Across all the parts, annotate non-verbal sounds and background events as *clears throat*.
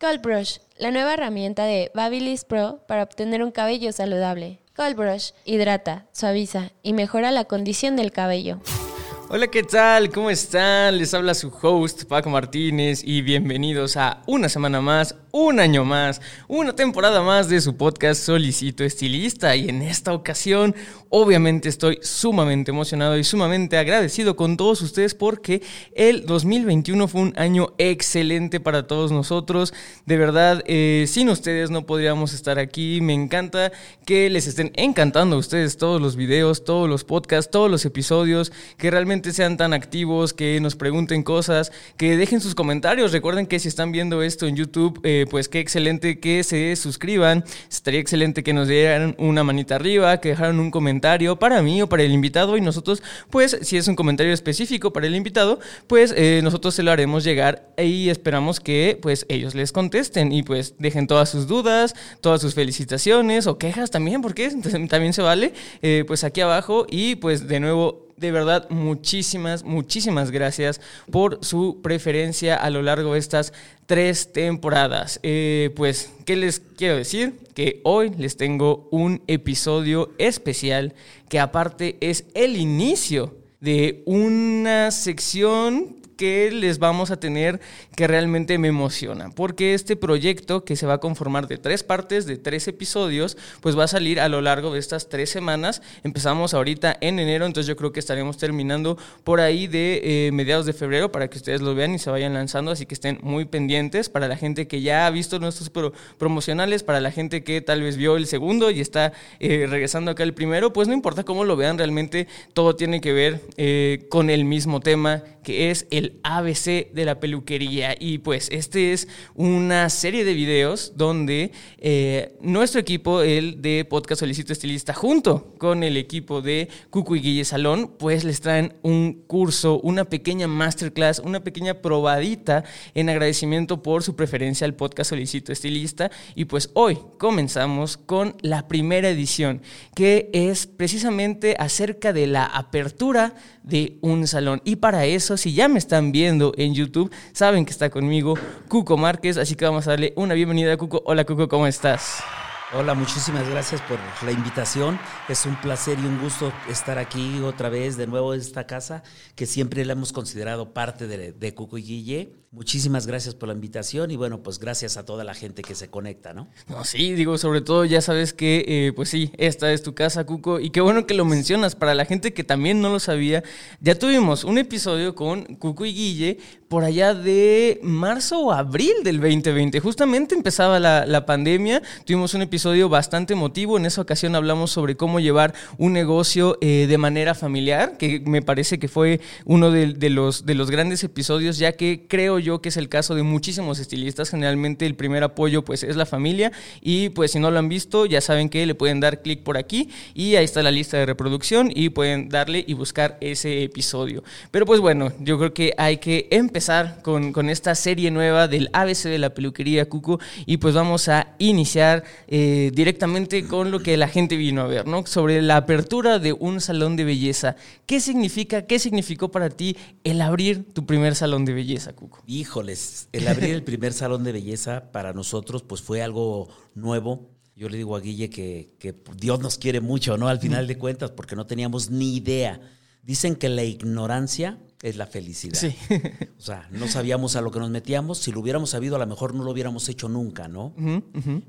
Cold Brush, la nueva herramienta de Babyliss Pro para obtener un cabello saludable. Cold Brush hidrata, suaviza y mejora la condición del cabello. Hola, ¿qué tal? ¿Cómo están? Les habla su host, Paco Martínez, y bienvenidos a una semana más, un año más, una temporada más de su podcast Solicito Estilista. Y en esta ocasión, obviamente estoy sumamente emocionado y sumamente agradecido con todos ustedes porque el 2021 fue un año excelente para todos nosotros. De verdad, eh, sin ustedes no podríamos estar aquí. Me encanta que les estén encantando a ustedes todos los videos, todos los podcasts, todos los episodios, que realmente sean tan activos, que nos pregunten cosas, que dejen sus comentarios. Recuerden que si están viendo esto en YouTube, eh, pues qué excelente que se suscriban. Estaría excelente que nos dieran una manita arriba, que dejaran un comentario para mí o para el invitado y nosotros, pues si es un comentario específico para el invitado, pues eh, nosotros se lo haremos llegar y esperamos que pues ellos les contesten y pues dejen todas sus dudas, todas sus felicitaciones o quejas también, porque *laughs* también se vale, eh, pues aquí abajo y pues de nuevo de verdad, muchísimas, muchísimas gracias por su preferencia a lo largo de estas tres temporadas. Eh, pues, ¿qué les quiero decir? Que hoy les tengo un episodio especial que aparte es el inicio de una sección que les vamos a tener que realmente me emociona. Porque este proyecto, que se va a conformar de tres partes, de tres episodios, pues va a salir a lo largo de estas tres semanas. Empezamos ahorita en enero, entonces yo creo que estaremos terminando por ahí de eh, mediados de febrero para que ustedes lo vean y se vayan lanzando. Así que estén muy pendientes para la gente que ya ha visto nuestros promocionales, para la gente que tal vez vio el segundo y está eh, regresando acá el primero, pues no importa cómo lo vean, realmente todo tiene que ver eh, con el mismo tema que es el ABC de la peluquería. Y pues este es una serie de videos donde eh, nuestro equipo, el de Podcast Solicito Estilista, junto con el equipo de Cucu y Guille Salón, pues les traen un curso, una pequeña masterclass, una pequeña probadita en agradecimiento por su preferencia al Podcast Solicito Estilista. Y pues hoy comenzamos con la primera edición, que es precisamente acerca de la apertura de un salón. Y para eso, si ya me están viendo en YouTube, saben que está conmigo Cuco Márquez, así que vamos a darle una bienvenida a Cuco. Hola Cuco, ¿cómo estás? Hola, muchísimas gracias por la invitación. Es un placer y un gusto estar aquí otra vez de nuevo en esta casa que siempre la hemos considerado parte de, de Cuco y Guille Muchísimas gracias por la invitación y bueno, pues gracias a toda la gente que se conecta, ¿no? No, sí, digo, sobre todo ya sabes que, eh, pues sí, esta es tu casa, Cuco, y qué bueno que lo mencionas. Para la gente que también no lo sabía, ya tuvimos un episodio con Cuco y Guille por allá de marzo o abril del 2020. Justamente empezaba la, pandemia, tuvimos un episodio bastante emotivo. En esa ocasión hablamos sobre cómo llevar un negocio eh, de manera familiar, que me parece que fue uno de, los, de los grandes episodios, ya que creo yo que es el caso de muchísimos estilistas. Generalmente el primer apoyo pues es la familia y pues si no lo han visto ya saben que le pueden dar clic por aquí y ahí está la lista de reproducción y pueden darle y buscar ese episodio. Pero pues bueno, yo creo que hay que empezar con, con esta serie nueva del ABC de la peluquería Cuco y pues vamos a iniciar eh, directamente con lo que la gente vino a ver, ¿no? Sobre la apertura de un salón de belleza. ¿Qué significa, qué significó para ti el abrir tu primer salón de belleza, Cuco? Híjoles, el *laughs* abrir el primer salón de belleza para nosotros pues fue algo nuevo. Yo le digo a Guille que, que Dios nos quiere mucho, ¿no? Al final de cuentas, porque no teníamos ni idea. Dicen que la ignorancia es la felicidad. Sí. *laughs* o sea, no sabíamos a lo que nos metíamos. Si lo hubiéramos sabido, a lo mejor no lo hubiéramos hecho nunca, ¿no?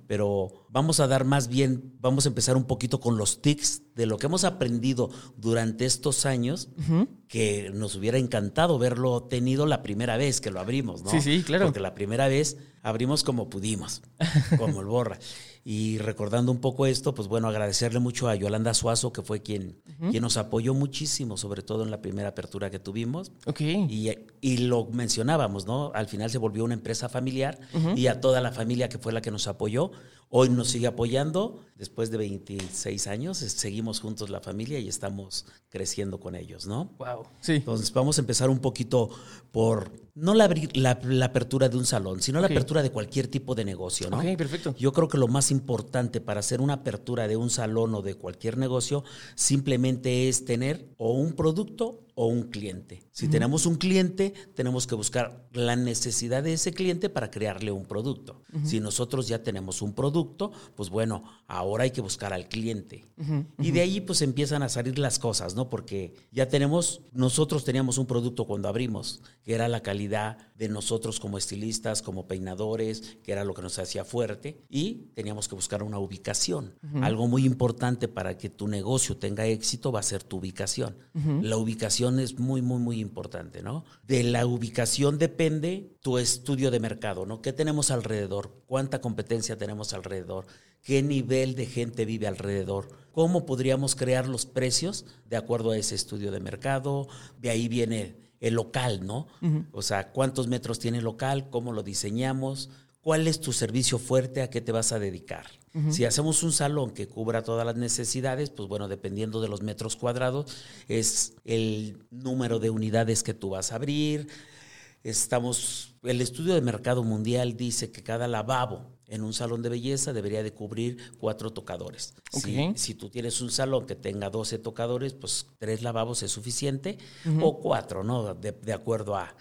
Pero vamos a dar más bien, vamos a empezar un poquito con los tics de lo que hemos aprendido durante estos años, que nos hubiera encantado verlo tenido la primera vez que lo abrimos, ¿no? Sí, sí, claro. Porque la primera vez abrimos como pudimos, como el borra. *laughs* Y recordando un poco esto, pues bueno, agradecerle mucho a Yolanda Suazo, que fue quien, quien nos apoyó muchísimo, sobre todo en la primera apertura que tuvimos. Ok. Y, y lo mencionábamos, ¿no? Al final se volvió una empresa familiar y a toda la familia que fue la que nos apoyó. Hoy nos sigue apoyando. Después de 26 años, seguimos juntos la familia y estamos creciendo con ellos, ¿no? Wow. Sí. Entonces vamos a empezar un poquito por, no la, abrir- la- la apertura de un salón, sino la apertura de cualquier tipo de negocio, ¿no? Ok, perfecto. Yo creo que lo más importante para hacer una apertura de un salón o de cualquier negocio simplemente es tener o un producto o un cliente. Si tenemos un cliente, tenemos que buscar la necesidad de ese cliente para crearle un producto. Si nosotros ya tenemos un producto, pues bueno, ahora hay que buscar al cliente. Y de ahí pues empiezan a salir las cosas, ¿no? Porque ya tenemos, nosotros teníamos un producto cuando abrimos, que era la calidad de nosotros como estilistas, como peinadores, que era lo que nos hacía fuerte, y teníamos que buscar una ubicación. Algo muy importante para que tu negocio tenga éxito va a ser tu ubicación. La ubicación es muy, muy, muy importante, ¿no? De la ubicación depende tu estudio de mercado, ¿no? ¿Qué tenemos alrededor? ¿Cuánta competencia tenemos alrededor? ¿Qué nivel de gente vive alrededor? ¿Cómo podríamos crear los precios de acuerdo a ese estudio de mercado? De ahí viene el local, ¿no? O sea, ¿cuántos metros tiene el local? ¿Cómo lo diseñamos? ¿Cuál es tu servicio fuerte? ¿A qué te vas a dedicar? Si hacemos un salón que cubra todas las necesidades, pues bueno, dependiendo de los metros cuadrados, es el número de unidades que tú vas a abrir. Estamos, el estudio de mercado mundial dice que cada lavabo en un salón de belleza debería de cubrir cuatro tocadores. Si, tú tienes un salón que tenga 12 tocadores, pues tres lavabos es suficiente o cuatro, ¿no? De, de acuerdo a...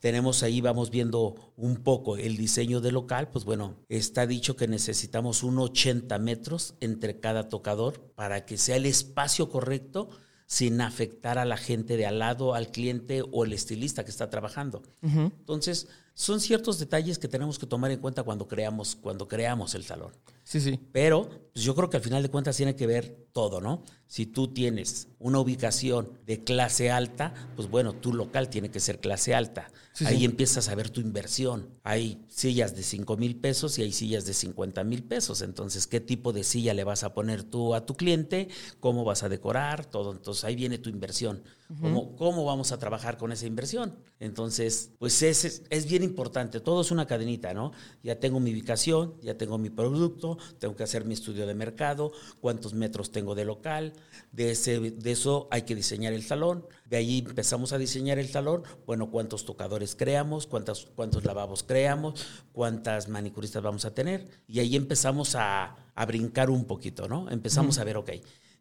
Tenemos ahí, vamos viendo un poco el diseño del local, pues bueno, está dicho que necesitamos un 80 metros entre cada tocador para que sea el espacio correcto sin afectar a la gente de al lado, al cliente o el estilista que está trabajando. Entonces, son ciertos detalles que tenemos que tomar en cuenta cuando creamos, cuando creamos el salón. Sí, sí. Pero pues yo creo que al final de cuentas tiene que ver todo, ¿no? Si tú tienes una ubicación de clase alta, pues bueno, tu local tiene que ser clase alta. Sí, Ahí sí. empiezas a ver tu inversión. Hay sillas de 5 mil pesos y hay sillas de 50 mil pesos. Entonces, ¿qué tipo de silla le vas a poner tú a tu cliente? ¿Cómo vas a decorar? Todo. Entonces, ahí viene tu inversión. ¿Cómo, ¿Cómo vamos a trabajar con esa inversión? Entonces, pues es, es, es bien importante. Todo es una cadenita, ¿no? Ya tengo mi ubicación, ya tengo mi producto, tengo que hacer mi estudio de mercado, cuántos metros tengo de local. De, ese, de eso hay que diseñar el salón. De ahí empezamos a diseñar el salón. Bueno, cuántos tocadores creamos, cuántos, cuántos lavabos creamos, cuántas manicuristas vamos a tener. Y ahí empezamos a, a brincar un poquito, ¿no? Empezamos a ver, ok,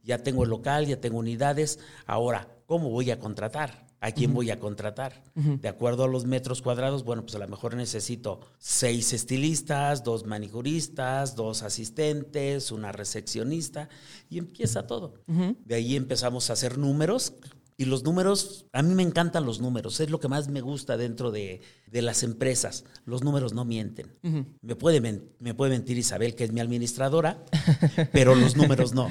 ya tengo el local, ya tengo unidades. Ahora, ¿cómo voy a contratar? ¿A quién voy a contratar? De acuerdo a los metros cuadrados, bueno, pues a lo mejor necesito seis estilistas, dos manicuristas, dos asistentes, una recepcionista y empieza todo. De ahí empezamos a hacer números y los números, a mí me encantan los números, es lo que más me gusta dentro de, de las empresas. Los números no mienten. me, puede me puede mentir Isabel, que es mi administradora, *laughs* pero los números no.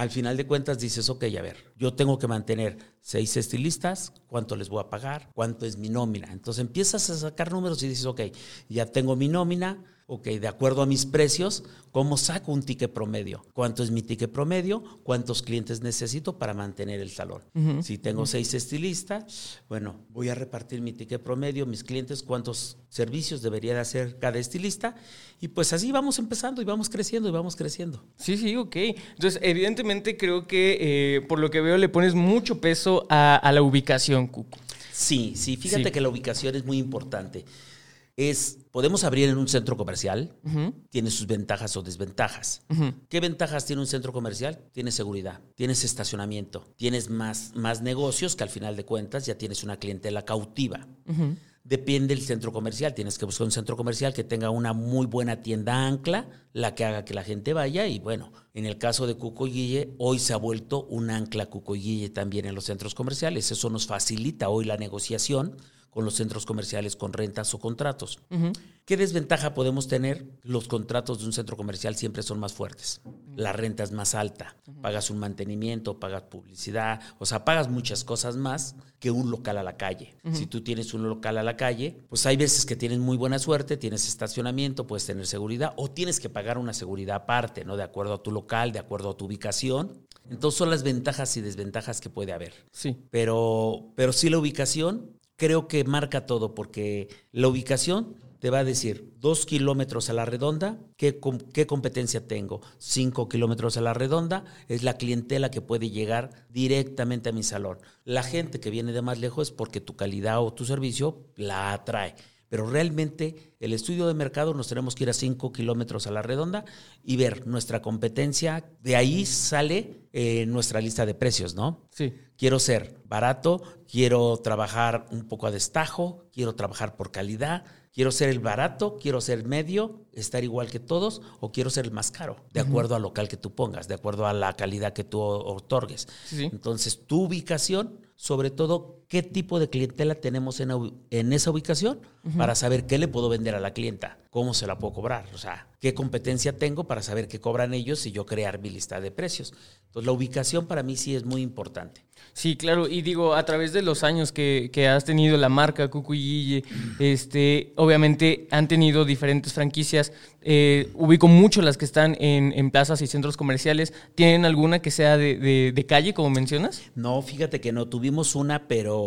Al final de cuentas dices, ok, a ver, yo tengo que mantener seis estilistas, ¿cuánto les voy a pagar? ¿Cuánto es mi nómina? Entonces empiezas a sacar números y dices, ok, ya tengo mi nómina, ok, de acuerdo a mis precios, ¿cómo saco un ticket promedio? ¿Cuánto es mi ticket promedio? ¿Cuántos clientes necesito para mantener el salón? Si tengo seis estilistas, bueno, voy a repartir mi ticket promedio, mis clientes, cuántos servicios debería de hacer cada estilista. Y pues así vamos empezando y vamos creciendo y vamos creciendo. Sí, sí, ok. Entonces, evidentemente creo que eh, por lo que veo le pones mucho peso a, a la ubicación, Cuco. Sí, sí, fíjate Sí. que la ubicación es muy importante. Es, podemos abrir en un centro comercial, tiene sus ventajas o desventajas. ¿Qué ventajas tiene un centro comercial? Tienes seguridad, tienes estacionamiento, tienes más, más negocios que al final de cuentas ya tienes una clientela cautiva. Depende del centro comercial. Tienes que buscar un centro comercial que tenga una muy buena tienda ancla, la que haga que la gente vaya. Y bueno, en el caso de Cuco y Guille, hoy se ha vuelto un ancla Cuco y Guille también en los centros comerciales. Eso nos facilita hoy la negociación con los centros comerciales con rentas o contratos. ¿Qué desventaja podemos tener? Los contratos de un centro comercial siempre son más fuertes. La renta es más alta. Pagas un mantenimiento, pagas publicidad, o sea, pagas muchas cosas más que un local a la calle. Si tú tienes un local a la calle, pues hay veces que tienes muy buena suerte, tienes estacionamiento, puedes tener seguridad o tienes que pagar una seguridad aparte, ¿no? De acuerdo a tu local, de acuerdo a tu ubicación. Entonces son las ventajas y desventajas que puede haber. Sí. Pero, pero sí la ubicación creo que marca todo, porque la ubicación te va a decir dos kilómetros a la redonda, ¿qué, competencia tengo? Cinco kilómetros a la redonda es la clientela que puede llegar directamente a mi salón. La gente que viene de más lejos es porque tu calidad o tu servicio la atrae. Pero realmente el estudio de mercado nos tenemos que ir a 5 kilómetros a la redonda y ver nuestra competencia. De ahí sale eh, nuestra lista de precios, ¿no? Sí. Quiero ser barato, quiero trabajar un poco a destajo, quiero trabajar por calidad, quiero ser el barato, quiero ser medio, estar igual que todos, o quiero ser el más caro, de acuerdo al local que tú pongas, de acuerdo a la calidad que tú otorgues. Entonces, tu ubicación sobre todo qué tipo de clientela tenemos en, en esa ubicación para saber qué le puedo vender a la clienta, cómo se la puedo cobrar, o sea, qué competencia tengo para saber qué cobran ellos y yo crear mi lista de precios. Entonces, la ubicación para mí sí es muy importante. Sí, claro, y digo, a través de los años que, has tenido la marca Cucuyille, este, obviamente han tenido diferentes franquicias. Eh, ubico mucho las que están en, plazas y centros comerciales. ¿Tienen alguna que sea de, de calle, como mencionas? No, fíjate que no. Tuvimos una, pero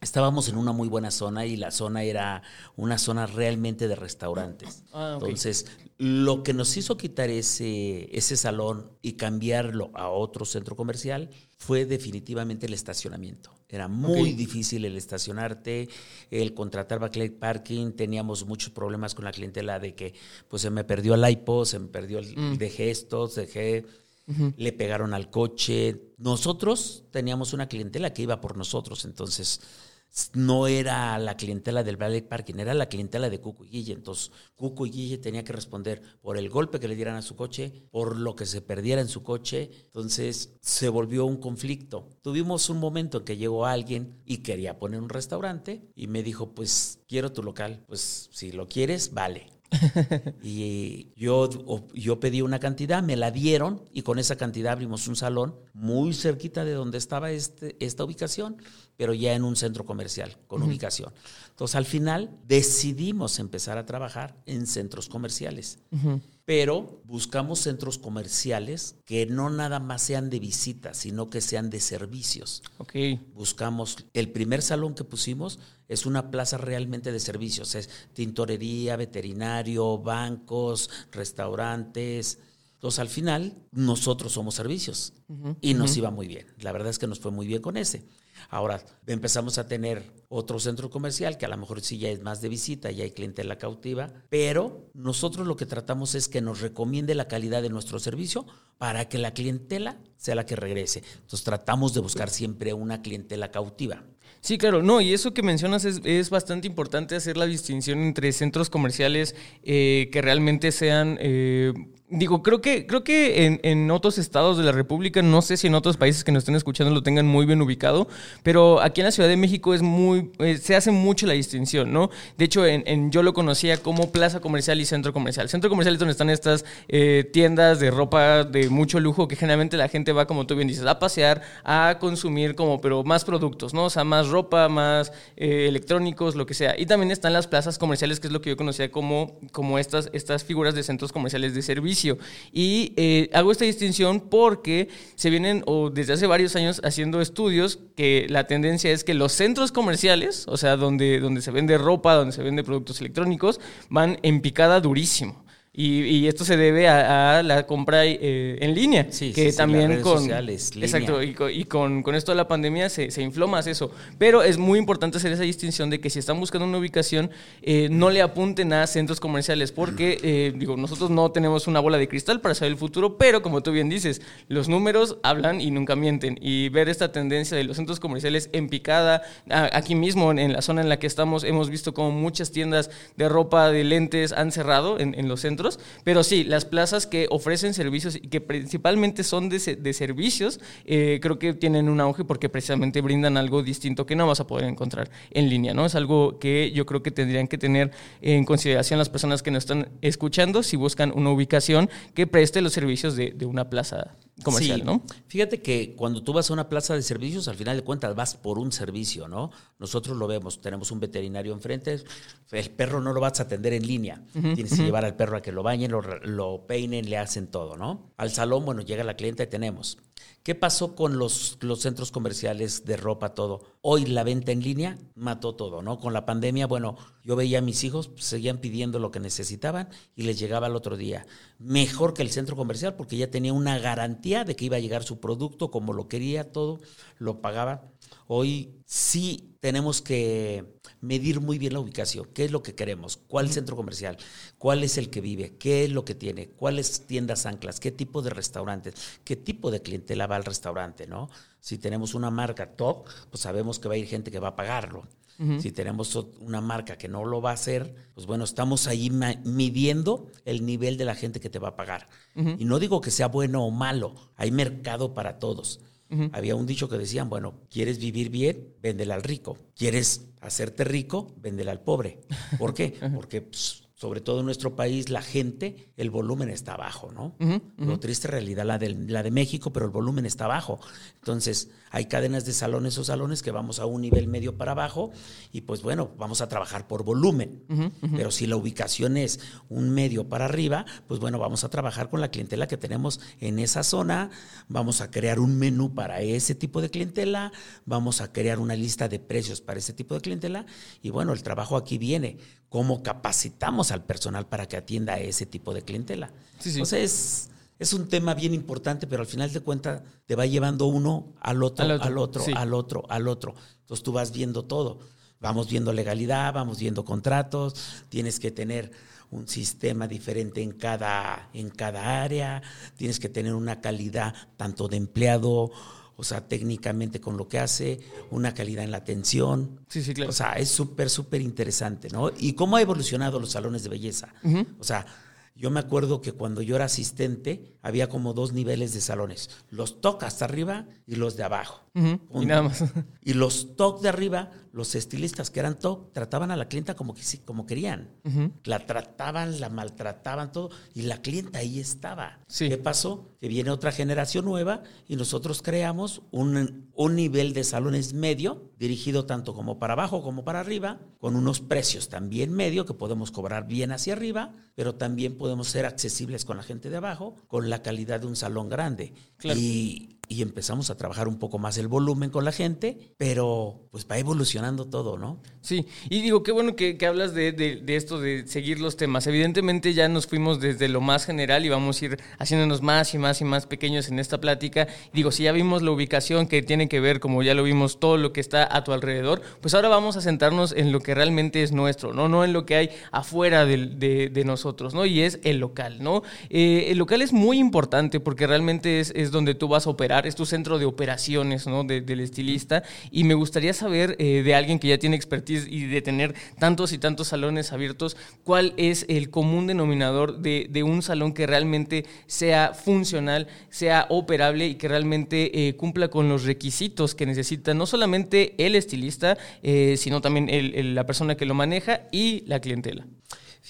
estábamos en una muy buena zona y la zona era una zona realmente de restaurantes. Ah, Entonces, lo que nos hizo quitar ese, ese salón y cambiarlo a otro centro comercial fue definitivamente el estacionamiento. Era muy difícil el estacionarte, el contratar backlight parking, teníamos muchos problemas con la clientela de que pues se me perdió el iPod, se me perdió el, mm. dejé estos, dejé le pegaron al coche. Nosotros teníamos una clientela que iba por nosotros, entonces no era la clientela del Ballet Parking, era la clientela de Cuco y Guille. Entonces, Cuco y Guille tenía que responder por el golpe que le dieran a su coche, por lo que se perdiera en su coche. Entonces, se volvió un conflicto. Tuvimos un momento en que llegó alguien y quería poner un restaurante y me dijo, pues, quiero tu local. Pues, si lo quieres, vale. *laughs* y yo, yo pedí una cantidad, me la dieron y con esa cantidad abrimos un salón muy cerquita de donde estaba este, esta ubicación, pero ya en un centro comercial con ubicación. Entonces al final decidimos empezar a trabajar en centros comerciales pero buscamos centros comerciales que no nada más sean de visita, sino que sean de servicios. Okay. Buscamos, el primer salón que pusimos es una plaza realmente de servicios, es tintorería, veterinario, bancos, restaurantes. Entonces al final nosotros somos servicios y nos iba muy bien. La verdad es que nos fue muy bien con ese. Ahora empezamos a tener otro centro comercial que a lo mejor sí ya es más de visita, ya hay clientela cautiva, pero nosotros lo que tratamos es que nos recomiende la calidad de nuestro servicio para que la clientela sea la que regrese. Entonces tratamos de buscar siempre una clientela cautiva. Sí, claro, no, y eso que mencionas es, bastante importante hacer la distinción entre centros comerciales eh, que realmente sean eh, Digo, creo que, creo que en, en, otros estados de la República, no sé si en otros países que nos estén escuchando lo tengan muy bien ubicado, pero aquí en la Ciudad de México es muy, eh, se hace mucho la distinción, ¿no? De hecho, en, yo lo conocía como plaza comercial y centro comercial. Centro comercial es donde están estas eh, tiendas de ropa de mucho lujo que generalmente la gente va, como tú bien dices, a pasear, a consumir como, pero más productos, ¿no? O sea, más ropa, más eh, electrónicos, lo que sea. Y también están las plazas comerciales, que es lo que yo conocía como, como estas, estas figuras de centros comerciales de servicio y eh, hago esta distinción porque se vienen, o desde hace varios años, haciendo estudios que la tendencia es que los centros comerciales, o sea, donde, donde se vende ropa, donde se vende productos electrónicos, van en picada durísimo. Y, esto se debe a, la compra eh, en línea, sí, que sí, también redes con sociales, exacto y, con, con, esto de la pandemia se, se infló más eso. Pero es muy importante hacer esa distinción de que si están buscando una ubicación eh, no le apunten a centros comerciales, porque *clears throat* eh, digo nosotros no tenemos una bola de cristal para saber el futuro, pero como tú bien dices, los números hablan y nunca mienten y ver esta tendencia de los centros comerciales en picada aquí mismo en, la zona en la que estamos hemos visto como muchas tiendas de ropa, de lentes han cerrado en, en los centros pero sí, las plazas que ofrecen servicios y que principalmente son de, servicios, eh, creo que tienen un auge porque precisamente brindan algo distinto que no vas a poder encontrar en línea, ¿no? Es algo que yo creo que tendrían que tener en consideración las personas que nos están escuchando si buscan una ubicación que preste los servicios de, de una plaza comercial, ¿no? Fíjate que cuando tú vas a una plaza de servicios, al final de cuentas vas por un servicio, ¿no? Nosotros lo vemos, tenemos un veterinario enfrente, el perro no lo vas a atender en línea, tienes que llevar al perro a que lo bañen, lo, lo, peinen, le hacen todo, ¿no? Al salón, bueno, llega la clienta y tenemos. ¿Qué pasó con los, los centros comerciales de ropa, todo? Hoy la venta en línea mató todo, ¿no? Con la pandemia, bueno, yo veía a mis hijos, pues, seguían pidiendo lo que necesitaban y les llegaba el otro día. Mejor que el centro comercial porque ya tenía una garantía de que iba a llegar su producto como lo quería, todo, lo pagaba. Hoy sí tenemos que medir muy bien la ubicación. ¿Qué es lo que queremos? ¿Cuál centro comercial? ¿Cuál es el que vive? ¿Qué es lo que tiene? ¿Cuáles tiendas anclas? ¿Qué tipo de restaurantes? ¿Qué tipo de clientela va al restaurante? ¿no? Si tenemos una marca top, pues sabemos que va a ir gente que va a pagarlo. Si tenemos una marca que no lo va a hacer, pues bueno, estamos ahí midiendo el nivel de la gente que te va a pagar. Y no digo que sea bueno o malo, hay mercado para todos. Había un dicho que decían, bueno, ¿quieres vivir bien? Véndela al rico. ¿Quieres hacerte rico? Véndela al pobre. ¿Por qué? *laughs* Porque pues, sobre todo en nuestro país, la gente, el volumen está bajo, ¿no? Lo triste realidad la de, la de México, pero el volumen está bajo. Entonces, hay cadenas de salones o salones que vamos a un nivel medio para abajo y pues bueno, vamos a trabajar por volumen. Pero si la ubicación es un medio para arriba, pues bueno, vamos a trabajar con la clientela que tenemos en esa zona, vamos a crear un menú para ese tipo de clientela, vamos a crear una lista de precios para ese tipo de clientela y bueno, el trabajo aquí viene cómo capacitamos al personal para que atienda a ese tipo de clientela. Entonces, es, un tema bien importante, pero al final de cuentas te va llevando uno al otro, al otro, al otro, al otro, Entonces tú vas viendo todo. Vamos viendo legalidad, vamos viendo contratos, tienes que tener un sistema diferente en cada, en cada área, tienes que tener una calidad tanto de empleado o sea, técnicamente con lo que hace, una calidad en la atención. Sí, sí, claro. O sea, es súper, súper interesante, ¿no? Y cómo ha evolucionado los salones de belleza. O sea, yo me acuerdo que cuando yo era asistente había como dos niveles de salones, los TOC hasta arriba y los de abajo. Y nada más. Y los TOC de arriba, los estilistas que eran TOC, trataban a la clienta como, que, como querían. La trataban, la maltrataban, todo, y la clienta ahí estaba. ¿Qué pasó? Que viene otra generación nueva y nosotros creamos un, un nivel de salones medio, dirigido tanto como para abajo como para arriba, con unos precios también medio que podemos cobrar bien hacia arriba, pero también podemos ser accesibles con la gente de abajo, con la calidad de un salón grande. Y y empezamos a trabajar un poco más el volumen con la gente, pero pues va evolucionando todo, ¿no? Sí, y digo, qué bueno que, hablas de, esto, de seguir los temas. Evidentemente ya nos fuimos desde lo más general y vamos a ir haciéndonos más y más y más pequeños en esta plática. Digo, si ya vimos la ubicación que tiene que ver, como ya lo vimos, todo lo que está a tu alrededor, pues ahora vamos a sentarnos en lo que realmente es nuestro, ¿no? No en lo que hay afuera de, nosotros, ¿no? Y es el local, ¿no? Eh, el local es muy importante porque realmente es, es donde tú vas a operar es tu centro de operaciones ¿no? del estilista y me gustaría saber eh, de alguien que ya tiene expertise y de tener tantos y tantos salones abiertos, cuál es el común denominador de, un salón que realmente sea funcional, sea operable y que realmente eh, cumpla con los requisitos que necesita no solamente el estilista, eh, sino también la persona que lo maneja y la clientela.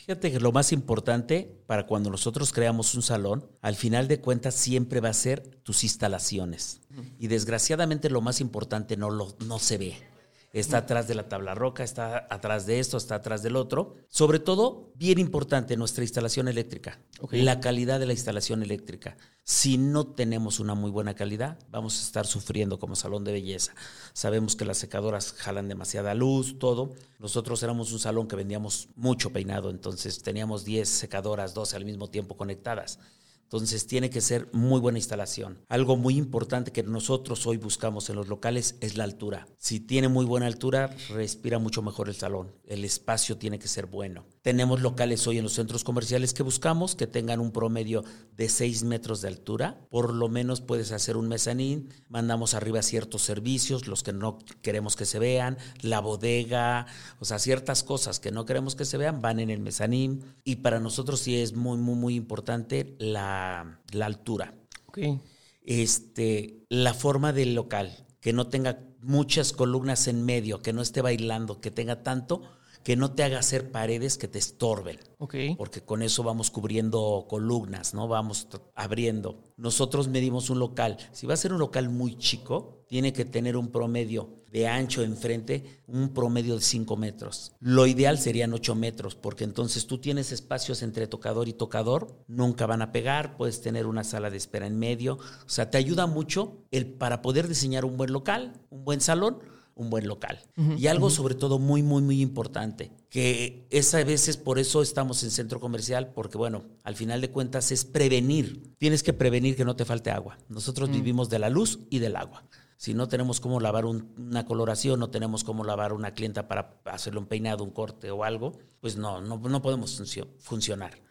Fíjate que lo más importante para cuando nosotros creamos un salón, al final de cuentas siempre va a ser tus instalaciones. Y desgraciadamente lo más importante no, lo, no se ve está atrás de la tabla roca, está atrás de esto, está atrás del otro. Sobre todo, bien importante, nuestra instalación eléctrica, la calidad de la instalación eléctrica. Si no tenemos una muy buena calidad, vamos a estar sufriendo como salón de belleza. Sabemos que las secadoras jalan demasiada luz, todo. Nosotros éramos un salón que vendíamos mucho peinado, entonces teníamos 10 secadoras, 12 al mismo tiempo conectadas. Entonces tiene que ser muy buena instalación. Algo muy importante que nosotros hoy buscamos en los locales es la altura. Si tiene muy buena altura, respira mucho mejor el salón. El espacio tiene que ser bueno. Tenemos locales hoy en los centros comerciales que buscamos que tengan un promedio de 6 metros de altura. Por lo menos puedes hacer un mezanín. Mandamos arriba ciertos servicios, los que no queremos que se vean, la bodega, o sea, ciertas cosas que no queremos que se vean van en el mezanín. Y para nosotros sí es muy, muy, muy importante la la, altura. Este, la forma del local, que no tenga muchas columnas en medio, que no esté bailando, que tenga tanto que no te haga hacer paredes que te estorben. Porque con eso vamos cubriendo columnas, ¿no? Vamos abriendo. Nosotros medimos un local. Si va a ser un local muy chico, tiene que tener un promedio de ancho enfrente, un promedio de 5 metros. Lo ideal serían 8 metros, porque entonces tú tienes espacios entre tocador y tocador, nunca van a pegar, puedes tener una sala de espera en medio. O sea, te ayuda mucho el, para poder diseñar un buen local, un buen salón un buen local. y algo sobre todo muy, muy, muy importante, que es a veces por eso estamos en centro comercial, porque bueno, al final de cuentas es prevenir. Tienes que prevenir que no te falte agua. Nosotros vivimos de la luz y del agua. Si no tenemos cómo lavar una coloración, no tenemos cómo lavar una clienta para hacerle un peinado, un corte o algo, pues no, no, no podemos funcionar.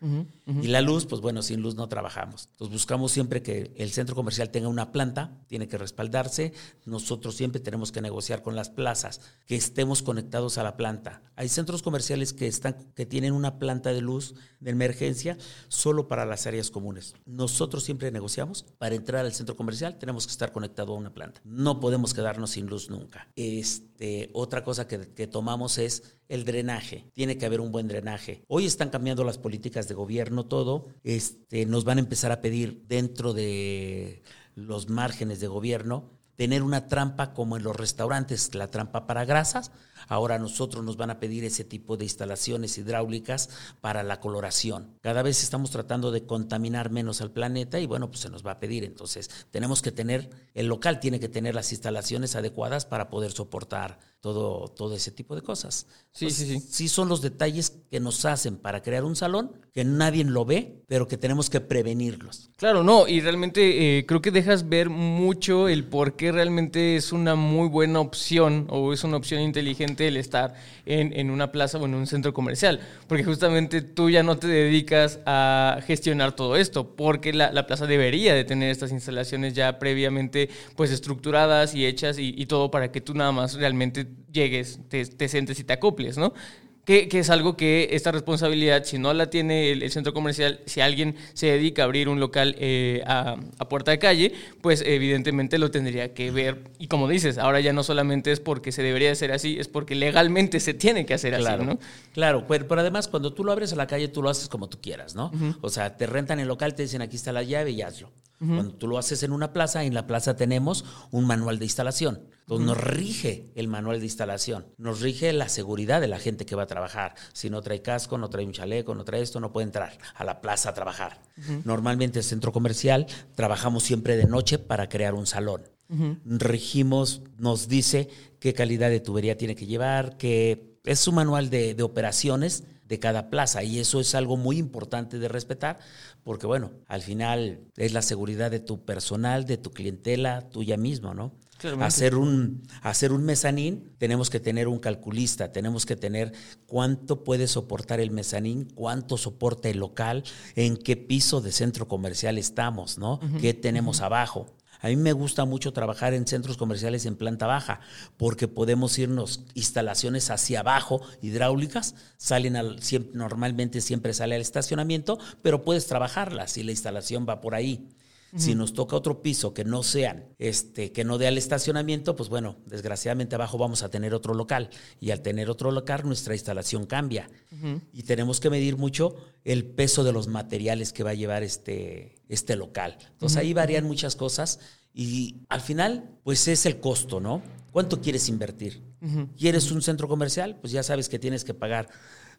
Y la luz, pues bueno, sin luz no trabajamos. Entonces buscamos siempre que el centro comercial tenga una planta, tiene que respaldarse. Nosotros siempre tenemos que negociar con las plazas, que estemos conectados a la planta. Hay centros comerciales que, están, que tienen una planta de luz de emergencia solo para las áreas comunes. Nosotros siempre negociamos, para entrar al centro comercial tenemos que estar conectado a una planta no podemos quedarnos sin luz nunca. Este, otra cosa que, tomamos es el drenaje. Tiene que haber un buen drenaje. Hoy están cambiando las políticas de gobierno, todo. Este, nos van a empezar a pedir dentro de los márgenes de gobierno tener una trampa como en los restaurantes, la trampa para grasas. Ahora nosotros nos van a pedir ese tipo de instalaciones hidráulicas para la coloración. Cada vez estamos tratando de contaminar menos al planeta y bueno, pues se nos va a pedir. Entonces tenemos que tener, el local tiene que tener las instalaciones adecuadas para poder soportar todo, todo ese tipo de cosas. Sí, sí, sí. Sí son los detalles que nos hacen para crear un salón, que nadie lo ve, pero que tenemos que prevenirlos. Claro, no, y realmente eh, creo que dejas ver mucho el por qué realmente es una muy buena opción o es una opción inteligente el estar en, en una plaza o en un centro comercial, porque justamente tú ya no te dedicas a gestionar todo esto, porque la, la plaza debería de tener estas instalaciones ya previamente pues estructuradas y hechas y, y todo para que tú nada más realmente llegues, te, te sientes y te acoples, ¿no? Que, es algo que esta responsabilidad, si no la tiene el, centro comercial, si alguien se dedica a abrir un local eh, a, puerta de calle, pues evidentemente lo tendría que ver. Y como dices, ahora ya no solamente es porque se debería hacer así, es porque legalmente se tiene que hacer así, ¿no? Claro, pero, además cuando tú lo abres a la calle, tú lo haces como tú quieras, ¿no? O sea, te rentan el local, te dicen aquí está la llave y hazlo. Cuando tú lo haces en una plaza, en la plaza tenemos un manual de instalación. Entonces nos rige el manual de instalación, nos rige la seguridad de la gente que va a trabajar. Si no trae casco, no trae un chaleco, no trae esto, no puede entrar a la plaza a trabajar. Normalmente el centro comercial trabajamos siempre de noche para crear un salón. Regimos, nos dice qué calidad de tubería tiene que llevar, que es su manual de, de operaciones de cada plaza y eso es algo muy importante de respetar porque bueno, al final es la seguridad de tu personal, de tu clientela, tuya mismo, ¿no? Hacer un, hacer un mezanín, tenemos que tener un calculista, tenemos que tener cuánto puede soportar el mezanín, cuánto soporta el local, en qué piso de centro comercial estamos, ¿no? ¿Qué tenemos abajo? A mí me gusta mucho trabajar en centros comerciales en planta baja porque podemos irnos instalaciones hacia abajo, hidráulicas, salen al, normalmente siempre sale al estacionamiento, pero puedes trabajarlas y la instalación va por ahí. Si nos toca otro piso que no sean, este, que no dé al estacionamiento, pues bueno, desgraciadamente abajo vamos a tener otro local. Y al tener otro local, nuestra instalación cambia. Y tenemos que medir mucho el peso de los materiales que va a llevar este, este local. Entonces ahí varían muchas cosas. Y al final, pues es el costo, ¿no? ¿Cuánto quieres invertir? ¿Quieres un centro comercial? Pues ya sabes que tienes que pagar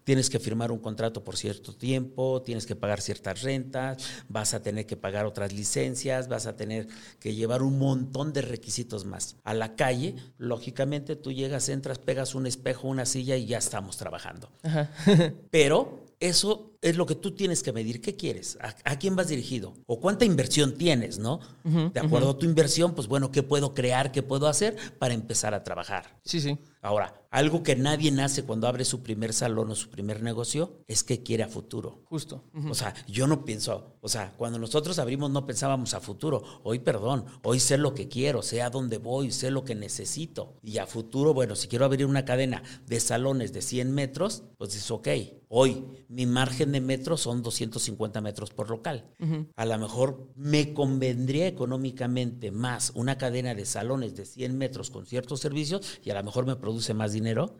tienes que firmar un contrato por cierto tiempo, tienes que pagar ciertas rentas, vas a tener que pagar otras licencias, vas a tener que llevar un montón de requisitos más. A la calle, lógicamente, tú llegas, entras, pegas un espejo, una silla y ya estamos trabajando. *laughs* Pero eso es lo que tú tienes que medir. ¿Qué quieres? ¿A, quién vas dirigido? ¿O cuánta inversión tienes, no? de acuerdo a tu inversión, pues bueno, ¿qué puedo crear? ¿Qué puedo hacer para empezar a trabajar? Sí, sí. Ahora, algo que nadie nace cuando abre su primer salón o su primer negocio es que quiere a futuro. Justo. O sea, yo no pienso, o sea, cuando nosotros abrimos no pensábamos a futuro. Hoy, perdón, hoy sé lo que quiero, sé a dónde voy, sé lo que necesito. Y a futuro, bueno, si quiero abrir una cadena de salones de 100 metros, pues es ok. Hoy, mi margen de metros son 250 metros por local. A lo mejor me convendría económicamente más una cadena de salones de 100 metros con ciertos servicios y a lo mejor me produce más dinero